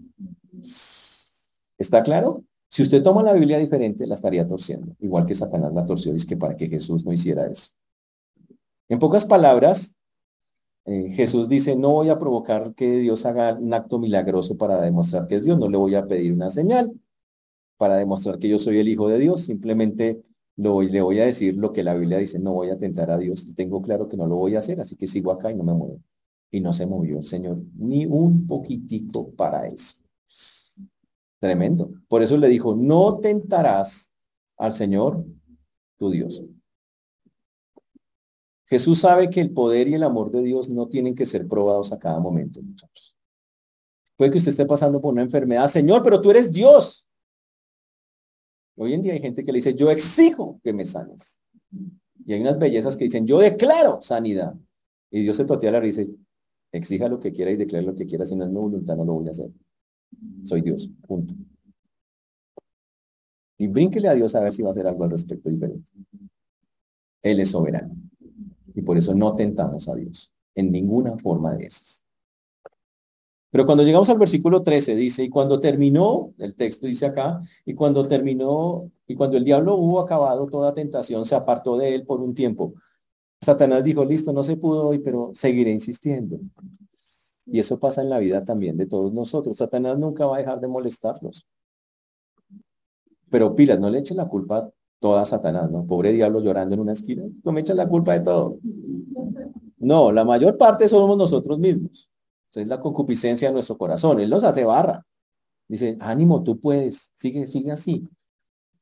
¿Está claro? Si usted toma la Biblia diferente, la estaría torciendo. Igual que Satanás la torció, es que para que Jesús no hiciera eso. En pocas palabras, eh, Jesús dice, no voy a provocar que Dios haga un acto milagroso para demostrar que es Dios, no le voy a pedir una señal para demostrar que yo soy el Hijo de Dios, simplemente lo, le voy a decir lo que la Biblia dice, no voy a tentar a Dios, tengo claro que no lo voy a hacer, así que sigo acá y no me muevo. Y no se movió el Señor ni un poquitico para eso. Tremendo. Por eso le dijo, no tentarás al Señor tu Dios. Jesús sabe que el poder y el amor de Dios no tienen que ser probados a cada momento, muchachos. Puede que usted esté pasando por una enfermedad, Señor, pero tú eres Dios. Hoy en día hay gente que le dice, yo exijo que me sanes. Y hay unas bellezas que dicen, yo declaro sanidad. Y Dios se totea la risa y exija lo que quiera y declare lo que quiera, si no es mi voluntad, no lo voy a hacer. Soy Dios, punto. Y brínquele a Dios a ver si va a hacer algo al respecto diferente. Él es soberano. Y por eso no tentamos a Dios en ninguna forma de esas. Pero cuando llegamos al versículo 13 dice, y cuando terminó, el texto dice acá, y cuando terminó, y cuando el diablo hubo acabado toda tentación, se apartó de él por un tiempo. Satanás dijo, listo, no se pudo hoy, pero seguiré insistiendo. Y eso pasa en la vida también de todos nosotros. Satanás nunca va a dejar de molestarnos. Pero pilas, no le echen la culpa toda Satanás, ¿no? Pobre diablo llorando en una esquina. No me echen la culpa de todo. No, la mayor parte somos nosotros mismos. Es la concupiscencia de nuestro corazón. Él nos hace barra. Dice, ánimo, tú puedes, sigue, sigue así.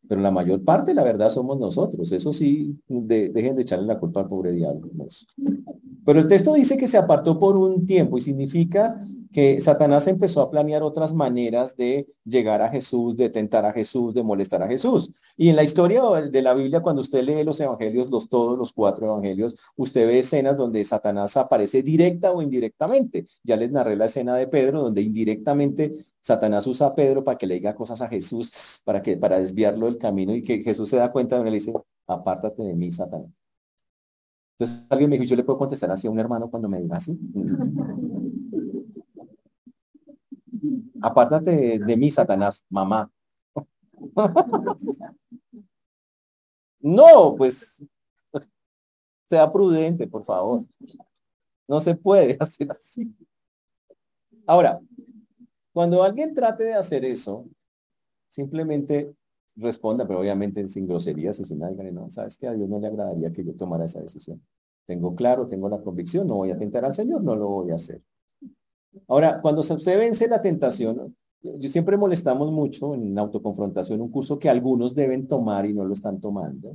Pero la mayor parte, la verdad, somos nosotros. Eso sí, dejen de echarle la culpa al pobre diablo. Pero el texto dice que se apartó por un tiempo y significa que Satanás empezó a planear otras maneras de llegar a Jesús, de tentar a Jesús, de molestar a Jesús. Y en la historia de la Biblia, cuando usted lee los evangelios, los todos los cuatro evangelios, usted ve escenas donde Satanás aparece directa o indirectamente. Ya les narré la escena de Pedro, donde indirectamente Satanás usa a Pedro para que le diga cosas a Jesús, para que para desviarlo del camino y que Jesús se da cuenta de él y le dice, apártate de mí, Satanás. Entonces alguien me dijo, yo le puedo contestar así a un hermano cuando me diga así. Apártate de, mí, Satanás, mamá. No, pues sea prudente, por favor. No se puede hacer así. Ahora, cuando alguien trate de hacer eso, simplemente responda, pero obviamente sin groserías y sin nada, no, sabes que a Dios no le agradaría que yo tomara esa decisión. Tengo claro, tengo la convicción, no voy a tentar al Señor, no lo voy a hacer. Ahora, cuando se vence la tentación, yo siempre molestamos mucho en autoconfrontación, un curso que algunos deben tomar y no lo están tomando.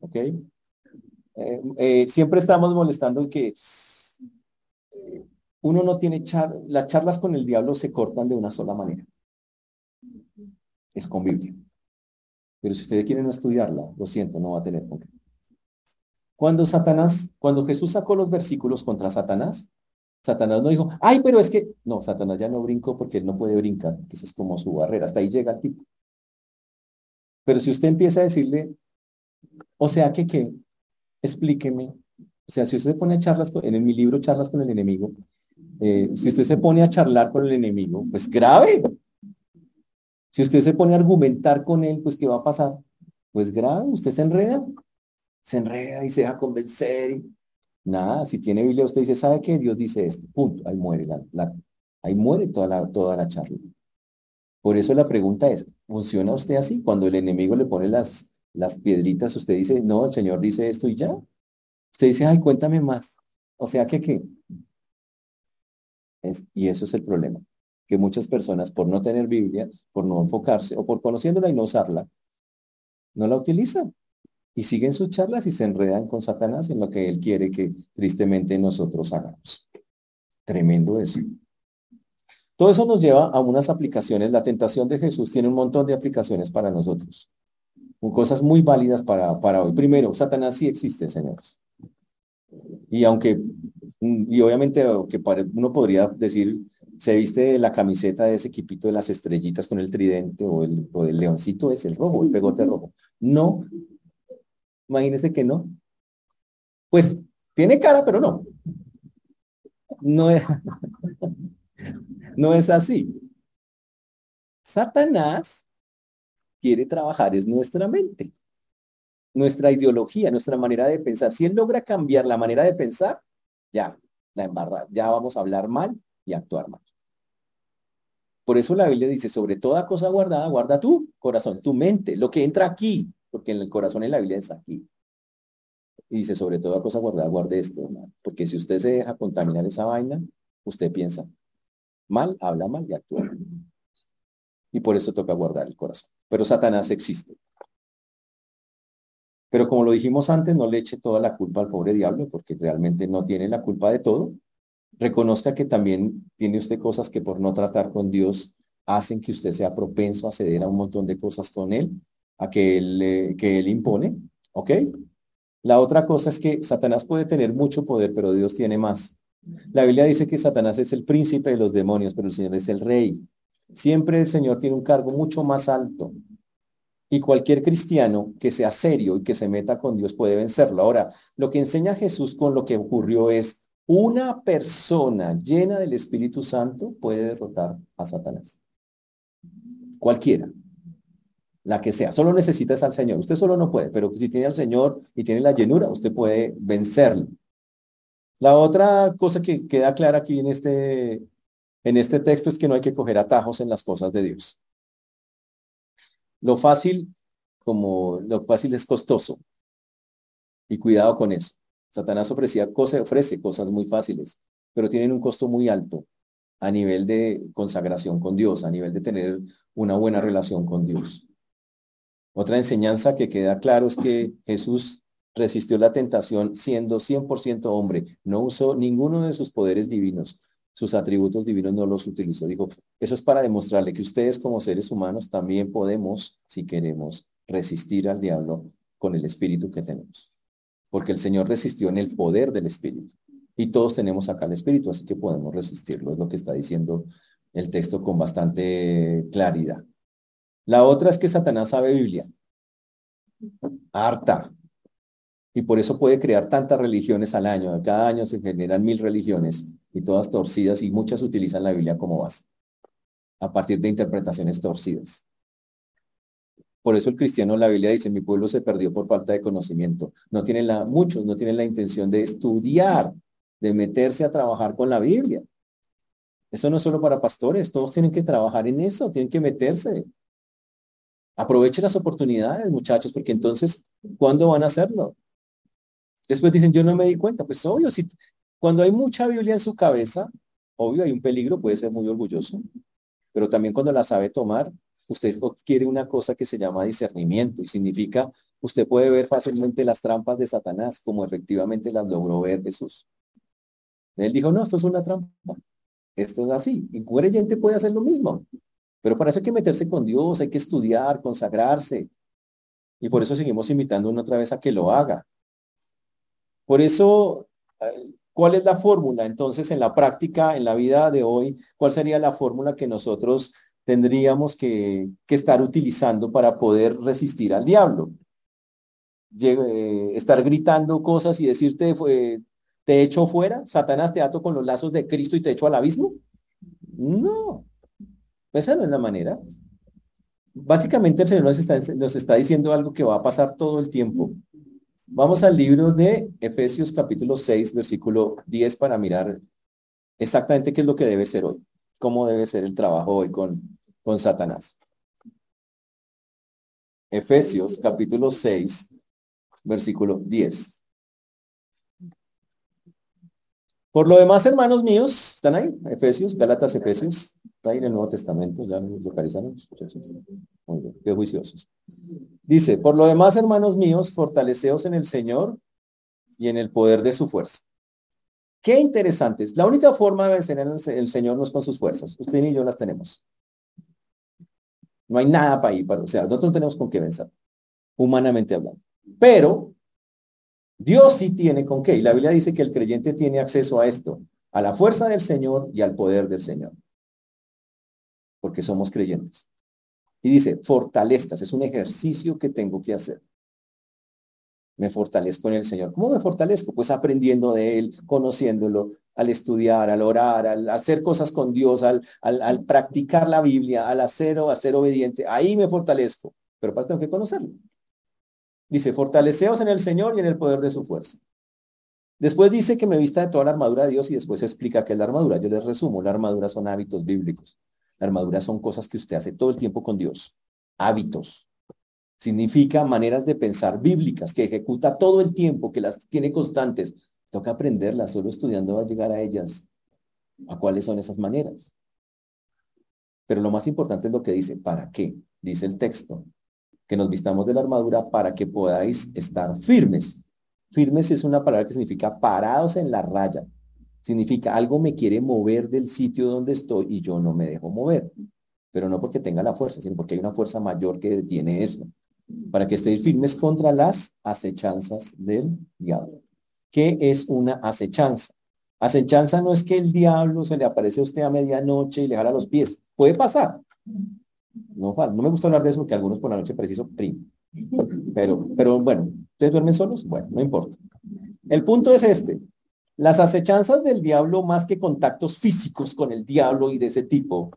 ¿Ok? Eh, eh, siempre estamos molestando que eh, uno no tiene char las charlas con el diablo se cortan de una sola manera. Es con Biblia. Pero si ustedes quieren estudiarla, lo siento, no va a tener con Cuando Satanás, cuando Jesús sacó los versículos contra Satanás, Satanás no dijo, ay, pero es que, no, Satanás ya no brincó porque él no puede brincar, esa es como su barrera, hasta ahí llega el tipo. Pero si usted empieza a decirle, o sea que qué, explíqueme, o sea, si usted se pone a charlas, en mi libro Charlas con el enemigo, eh, si usted se pone a charlar con el enemigo, pues grave. Si usted se pone a argumentar con él, pues ¿qué va a pasar? Pues grave, usted se enreda, se enreda y se deja convencer Nada, si tiene Biblia, usted dice, ¿sabe qué? Dios dice esto. Punto. Ahí muere la, ahí muere toda la, toda la charla. Por eso la pregunta es, ¿funciona usted así? Cuando el enemigo le pone las, las piedritas, usted dice, no, el Señor dice esto y ya. Usted dice, ay, cuéntame más. O sea que qué. Es, y eso es el problema. Que muchas personas, por no tener Biblia, por no enfocarse o por conociéndola y no usarla, no la utilizan y siguen sus charlas y se enredan con Satanás en lo que él quiere que tristemente nosotros hagamos. Tremendo eso. Todo eso nos lleva a unas aplicaciones. La tentación de Jesús tiene un montón de aplicaciones para nosotros. Cosas muy válidas para, para hoy. Primero, Satanás sí existe, señores. Y aunque, y obviamente que uno podría decir, se viste la camiseta de ese equipito de las estrellitas con el tridente o el, o el leoncito, es el rojo, el pegote rojo. No, Imagínese que no. Pues tiene cara, pero no. No es, no es así. Satanás quiere trabajar es nuestra mente, nuestra ideología, nuestra manera de pensar. Si él logra cambiar la manera de pensar, ya, la embarra, ya vamos a hablar mal y actuar mal. Por eso la Biblia dice, sobre toda cosa guardada, guarda tu corazón, tu mente, lo que entra aquí, porque en el corazón en la Biblia es aquí. Y dice, sobre toda cosa guardada, guarde esto, porque si usted se deja contaminar esa vaina, usted piensa mal, habla mal y actúa Y por eso toca guardar el corazón. Pero Satanás existe. Pero como lo dijimos antes, no le eche toda la culpa al pobre diablo, porque realmente no tiene la culpa de todo. Reconozca que también tiene usted cosas que por no tratar con Dios hacen que usted sea propenso a ceder a un montón de cosas con él a que él, que él impone, ¿ok? La otra cosa es que Satanás puede tener mucho poder, pero Dios tiene más. La Biblia dice que Satanás es el príncipe de los demonios, pero el Señor es el rey. Siempre el Señor tiene un cargo mucho más alto. Y cualquier cristiano que sea serio y que se meta con Dios puede vencerlo. Ahora, lo que enseña Jesús con lo que ocurrió es una persona llena del Espíritu Santo puede derrotar a Satanás. Cualquiera la que sea. Solo necesitas al Señor. Usted solo no puede, pero si tiene al Señor y tiene la llenura, usted puede vencerlo. La otra cosa que queda clara aquí en este, en este texto es que no hay que coger atajos en las cosas de Dios. Lo fácil, como lo fácil es costoso. Y cuidado con eso. Satanás ofrecía ofrece cosas muy fáciles, pero tienen un costo muy alto a nivel de consagración con Dios, a nivel de tener una buena relación con Dios. Otra enseñanza que queda claro es que Jesús resistió la tentación siendo 100% hombre, no usó ninguno de sus poderes divinos, sus atributos divinos no los utilizó. Dijo, eso es para demostrarle que ustedes como seres humanos también podemos, si queremos, resistir al diablo con el espíritu que tenemos. Porque el Señor resistió en el poder del espíritu. Y todos tenemos acá el espíritu, así que podemos resistirlo. Es lo que está diciendo el texto con bastante claridad. La otra es que Satanás sabe Biblia. Harta. Y por eso puede crear tantas religiones al año. Cada año se generan mil religiones y todas torcidas y muchas utilizan la Biblia como base a partir de interpretaciones torcidas. Por eso el cristiano la Biblia dice, mi pueblo se perdió por falta de conocimiento. No tienen la, muchos no tienen la intención de estudiar, de meterse a trabajar con la Biblia. Eso no es solo para pastores, todos tienen que trabajar en eso, tienen que meterse. Aprovechen las oportunidades, muchachos, porque entonces, ¿cuándo van a hacerlo? Después dicen, yo no me di cuenta. Pues obvio, si cuando hay mucha Biblia en su cabeza, obvio hay un peligro, puede ser muy orgulloso, pero también cuando la sabe tomar, usted quiere una cosa que se llama discernimiento y significa, usted puede ver fácilmente las trampas de Satanás como efectivamente las logró ver Jesús. Él dijo, no, esto es una trampa. Esto es así. Y un creyente puede hacer lo mismo. Pero para eso hay que meterse con Dios, hay que estudiar, consagrarse. Y por eso seguimos invitando una otra vez a que lo haga. Por eso, eh, ¿cuál es la fórmula? Entonces, en la práctica, en la vida de hoy, ¿cuál sería la fórmula que nosotros tendríamos que, estar utilizando para poder resistir al diablo? Eh, estar gritando cosas y decirte, te echo fuera, Satanás te ato con los lazos de Cristo y te echo al abismo. No, esa no es la manera. Básicamente el Señor nos está, nos está diciendo algo que va a pasar todo el tiempo. Vamos al libro de Efesios capítulo 6, versículo 10 para mirar exactamente qué es lo que debe ser hoy, cómo debe ser el trabajo hoy con, con Satanás. Efesios capítulo 6, versículo 10. Por lo demás, hermanos míos, ¿están ahí? Efesios, Galatas, Efesios. Está ahí en el Nuevo Testamento, ya lo localizaron. Muy bien, qué juiciosos. Dice, por lo demás, hermanos míos, fortaleceos en el Señor y en el poder de su fuerza. Qué interesantes. La única forma de vencer el Señor no es con sus fuerzas. Usted y yo las tenemos. No hay nada para ir, para, o sea, nosotros no tenemos con qué vencer, humanamente hablando. Pero Dios sí tiene con qué. Y la Biblia dice que el creyente tiene acceso a esto, a la fuerza del Señor y al poder del Señor porque somos creyentes. Y dice, fortalezcas, es un ejercicio que tengo que hacer. Me fortalezco en el Señor. ¿Cómo me fortalezco? Pues aprendiendo de Él, conociéndolo, al estudiar, al orar, al hacer cosas con Dios, al, practicar la Biblia, al hacer o hacer obediente. Ahí me fortalezco. Pero para tengo que conocerlo. Dice, fortaleceos en el Señor y en el poder de su fuerza. Después dice que me vista de toda la armadura de Dios y después explica qué es la armadura. Yo les resumo, la armadura son hábitos bíblicos. La armadura son cosas que usted hace todo el tiempo con Dios. Hábitos. Significa maneras de pensar bíblicas que ejecuta todo el tiempo, que las tiene constantes. Toca aprenderlas, solo estudiando va a llegar a ellas. ¿A cuáles son esas maneras? Pero lo más importante es lo que dice, ¿para qué? Dice el texto, que nos vistamos de la armadura para que podáis estar firmes. Firmes es una palabra que significa parados en la raya, Significa algo me quiere mover del sitio donde estoy y yo no me dejo mover. Pero no porque tenga la fuerza, sino porque hay una fuerza mayor que detiene eso. para que estéis firmes contra las acechanzas del diablo. ¿Qué es una acechanza? Acechanza no es que el diablo se le aparece a usted a medianoche y le jala los pies. Puede pasar. No, no me gusta hablar de eso porque algunos por la noche preciso primo. Pero, pero bueno, ¿ustedes duermen solos? Bueno, no importa. El punto es este. Las acechanzas del diablo, más que contactos físicos con el diablo y de ese tipo,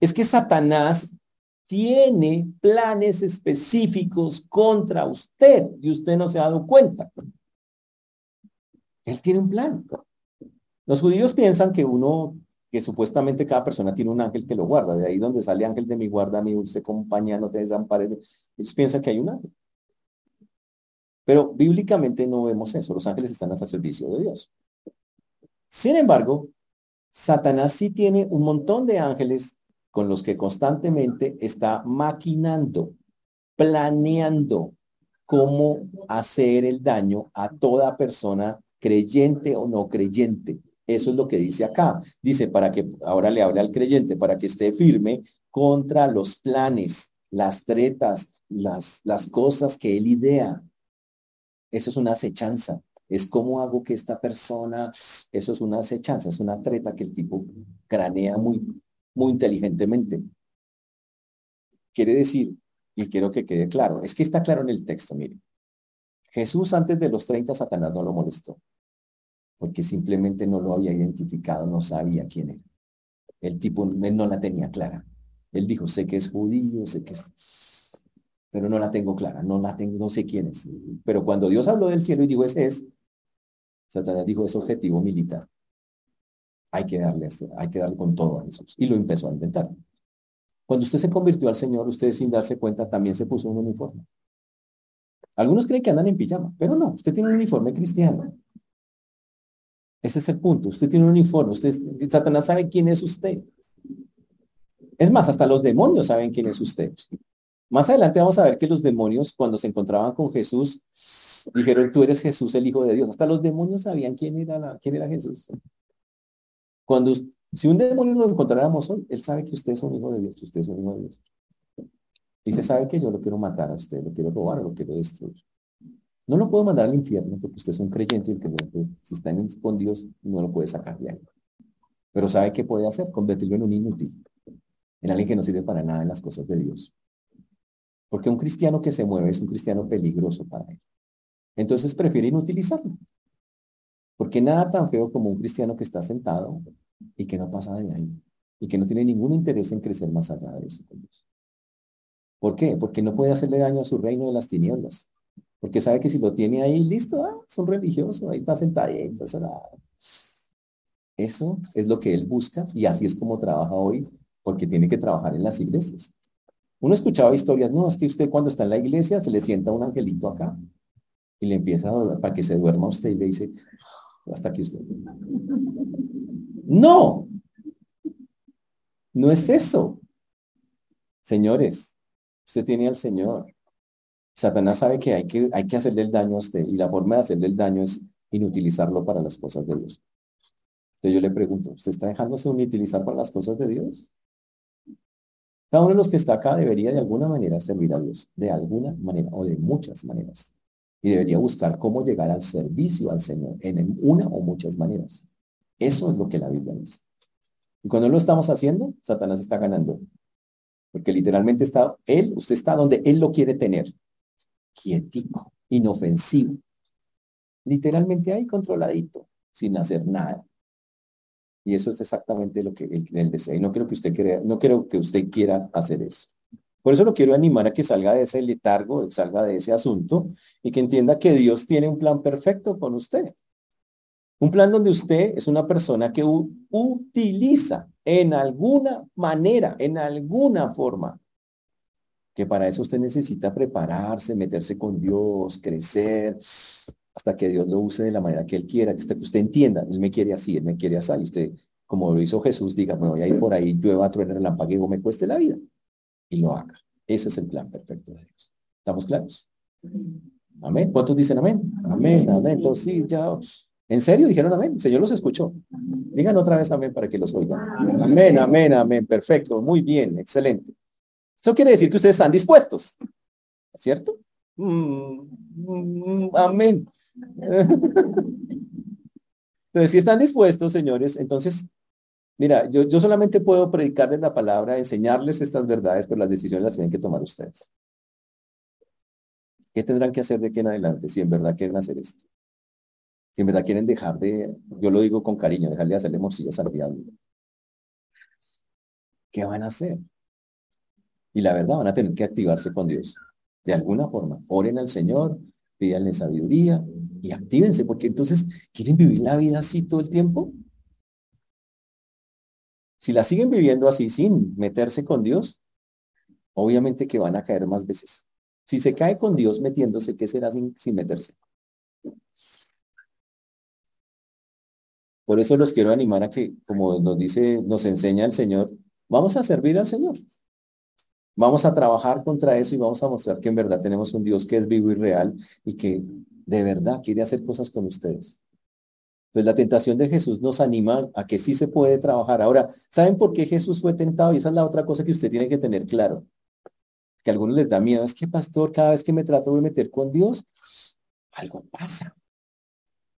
es que Satanás tiene planes específicos contra usted y usted no se ha dado cuenta. Él tiene un plan. Los judíos piensan que uno, que supuestamente cada persona tiene un ángel que lo guarda. De ahí donde sale ángel de mi guarda, mi dulce compañía, no te desampares. Ellos piensan que hay un ángel. Pero bíblicamente no vemos eso. Los ángeles están al servicio de Dios. Sin embargo, Satanás sí tiene un montón de ángeles con los que constantemente está maquinando, planeando cómo hacer el daño a toda persona creyente o no creyente. Eso es lo que dice acá. Dice para que, ahora le hable al creyente, para que esté firme contra los planes, las tretas, las, las cosas que él idea. Eso es una acechanza. Es cómo hago que esta persona, eso es una acechanza, es una treta que el tipo cranea muy, muy inteligentemente. Quiere decir, y quiero que quede claro, es que está claro en el texto, mire. Jesús antes de los 30, Satanás no lo molestó, porque simplemente no lo había identificado, no sabía quién era. El tipo no la tenía clara. Él dijo, sé que es judío, sé que es... Pero no la tengo clara, no la tengo, no sé quién es. Pero cuando Dios habló del cielo y dijo, ese es, Satanás dijo, es objetivo militar hay que darle, este, hay que darle con todo a Jesús. Y lo empezó a inventar. Cuando usted se convirtió al Señor, usted sin darse cuenta también se puso un uniforme. Algunos creen que andan en pijama, pero no, usted tiene un uniforme cristiano. Ese es el punto. Usted tiene un uniforme. Usted, Satanás sabe quién es usted. Es más, hasta los demonios saben quién es usted. Más adelante vamos a ver que los demonios, cuando se encontraban con Jesús, dijeron, tú eres Jesús, el Hijo de Dios. Hasta los demonios sabían quién era, la, quién era Jesús. Cuando, si un demonio lo encontráramos hoy, él sabe que usted es un hijo de Dios, usted es un hijo de Dios. Se sabe que yo lo quiero matar a usted, lo quiero robar, lo quiero destruir. No lo puedo mandar al infierno porque usted es un creyente y el que si está con Dios no lo puede sacar de ahí. Pero sabe qué puede hacer, convertirlo en un inútil, en alguien que no sirve para nada en las cosas de Dios. Porque un cristiano que se mueve es un cristiano peligroso para él. Entonces prefiere inutilizarlo. Porque nada tan feo como un cristiano que está sentado y que no pasa de ahí y que no tiene ningún interés en crecer más allá de eso. ¿Por qué? Porque no puede hacerle daño a su reino de las tinieblas. Porque sabe que si lo tiene ahí, listo, ah, son religiosos, ahí está sentadito. Eso es lo que él busca y así es como trabaja hoy, porque tiene que trabajar en las iglesias. Uno escuchaba historias, no, es que usted cuando está en la iglesia se le sienta un angelito acá y le empieza a para que se duerma usted y le dice, hasta aquí usted. No, no es eso. Señores, usted tiene al Señor. Satanás sabe que hay, que hay que hacerle el daño a usted y la forma de hacerle el daño es inutilizarlo para las cosas de Dios. Entonces yo le pregunto, ¿usted está dejándose inutilizar para las cosas de Dios? Cada uno de los que está acá debería de alguna manera servir a Dios, de alguna manera o de muchas maneras. Y debería buscar cómo llegar al servicio al Señor en una o muchas maneras. Eso es lo que la Biblia dice. Y cuando lo estamos haciendo, Satanás está ganando. Porque literalmente está, él, usted está donde él lo quiere tener. Quietico, inofensivo. Literalmente ahí controladito, sin hacer nada. Y eso es exactamente lo que él, desea. Y no creo que usted crea, no creo que usted quiera hacer eso. Por eso lo quiero animar a que salga de ese letargo, salga de ese asunto y que entienda que Dios tiene un plan perfecto con usted. Un plan donde usted es una persona que utiliza en alguna manera, en alguna forma, que para eso usted necesita prepararse, meterse con Dios, crecer, hasta que Dios lo use de la manera que Él quiera, que usted, usted entienda, Él me quiere así, Él me quiere así, y usted, como lo hizo Jesús, diga, me voy a ir por ahí, llueva, truena, relampagueo, me cueste la vida, y lo haga. Ese es el plan perfecto de Dios. ¿Estamos claros? Amén. ¿Cuántos dicen amén? Amén, amén. Entonces sí, ya ¿En serio dijeron amén? El Señor los escuchó. Digan otra vez amén para que los oigan. Amén, amén, amén. Perfecto. Muy bien, excelente. Eso quiere decir que ustedes están dispuestos. ¿cierto? Mm, mm, amén. Entonces, si están dispuestos, señores, entonces, mira, yo, yo solamente puedo predicarles la palabra, enseñarles estas verdades, pero las decisiones las tienen que tomar ustedes. ¿Qué tendrán que hacer de aquí en adelante si en verdad quieren hacer esto? Si en verdad quieren dejar de, yo lo digo con cariño, dejar de hacerle morcillas al diablo. ¿Qué van a hacer? Y la verdad, van a tener que activarse con Dios. De alguna forma, oren al Señor, pídanle sabiduría y actívense, porque entonces, ¿quieren vivir la vida así todo el tiempo? Si la siguen viviendo así sin meterse con Dios, obviamente que van a caer más veces. Si se cae con Dios metiéndose, ¿qué será sin, sin meterse? Por eso los quiero animar a que, como nos dice, nos enseña el Señor, vamos a servir al Señor. Vamos a trabajar contra eso y vamos a mostrar que en verdad tenemos un Dios que es vivo y real y que de verdad quiere hacer cosas con ustedes. Pues la tentación de Jesús nos anima a que sí se puede trabajar. Ahora, ¿saben por qué Jesús fue tentado? Y esa es la otra cosa que usted tiene que tener claro. Que a algunos les da miedo. Es que, pastor, cada vez que me trato de meter con Dios, algo pasa.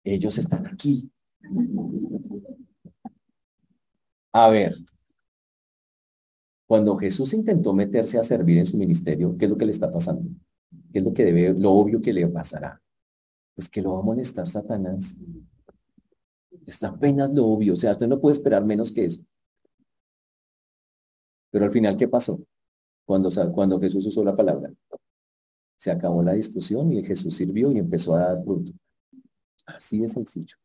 Ellos están aquí. A ver, cuando Jesús intentó meterse a servir en su ministerio, ¿qué es lo que le está pasando? ¿Qué es lo que debe, lo obvio que le pasará? Pues que lo va a molestar Satanás. Es apenas lo obvio, o sea, usted no puede esperar menos que eso. Pero al final, ¿qué pasó? Cuando, cuando Jesús usó la palabra. Se acabó la discusión y Jesús sirvió y empezó a dar fruto. Así de sencillo.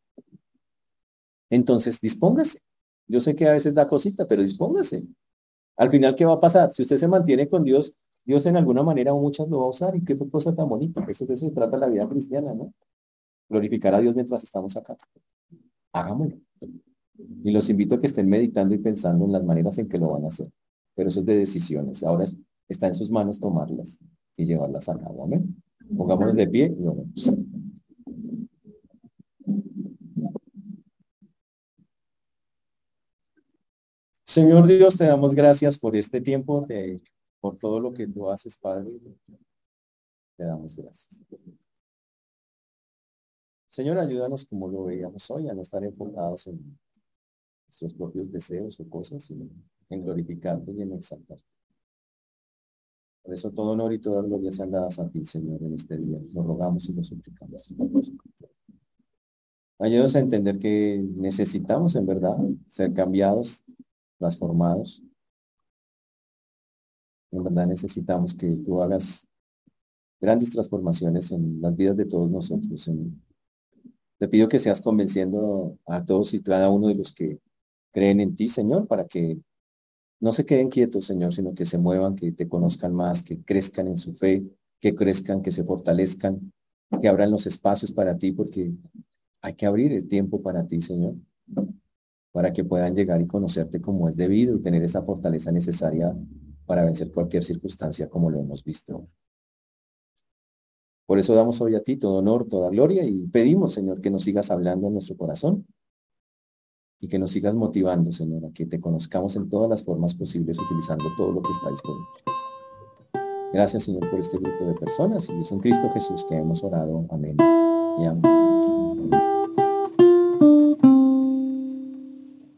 Entonces, dispóngase. Yo sé que a veces da cosita, pero dispóngase. Al final, ¿qué va a pasar? Si usted se mantiene con Dios, Dios en alguna manera o muchas lo va a usar. Y qué cosa tan bonita. Eso de eso se trata la vida cristiana, ¿no? Glorificar a Dios mientras estamos acá. Hagámoslo. Y los invito a que estén meditando y pensando en las maneras en que lo van a hacer. Pero eso es de decisiones. Ahora está en sus manos tomarlas y llevarlas a cabo. Amén. Pongámonos de pie y oremos. Señor Dios, te damos gracias por este tiempo, por todo lo que tú haces, Padre. Te damos gracias. Señor, ayúdanos como lo veíamos hoy, a no estar enfocados en nuestros propios deseos o cosas, sino en glorificarte y en exaltarte. Por eso todo honor y toda gloria sean dadas a ti, Señor, en este día. Nos rogamos y nos suplicamos. Ayúdanos a entender que necesitamos en verdad ser cambiados transformados. En verdad necesitamos que tú hagas grandes transformaciones en las vidas de todos nosotros. te pido que seas convenciendo a todos y cada uno de los que creen en ti, Señor, para que no se queden quietos, Señor, sino que se muevan, que te conozcan más, que crezcan en su fe, que crezcan, que se fortalezcan, que abran los espacios para ti, porque hay que abrir el tiempo para ti, Señor para que puedan llegar y conocerte como es debido y tener esa fortaleza necesaria para vencer cualquier circunstancia como lo hemos visto. Por eso damos hoy a ti todo honor, toda gloria y pedimos, Señor, que nos sigas hablando en nuestro corazón y que nos sigas motivando, Señor, a que te conozcamos en todas las formas posibles utilizando todo lo que está disponible. Gracias, Señor, por este grupo de personas y es en Cristo Jesús que hemos orado. Amén y amén.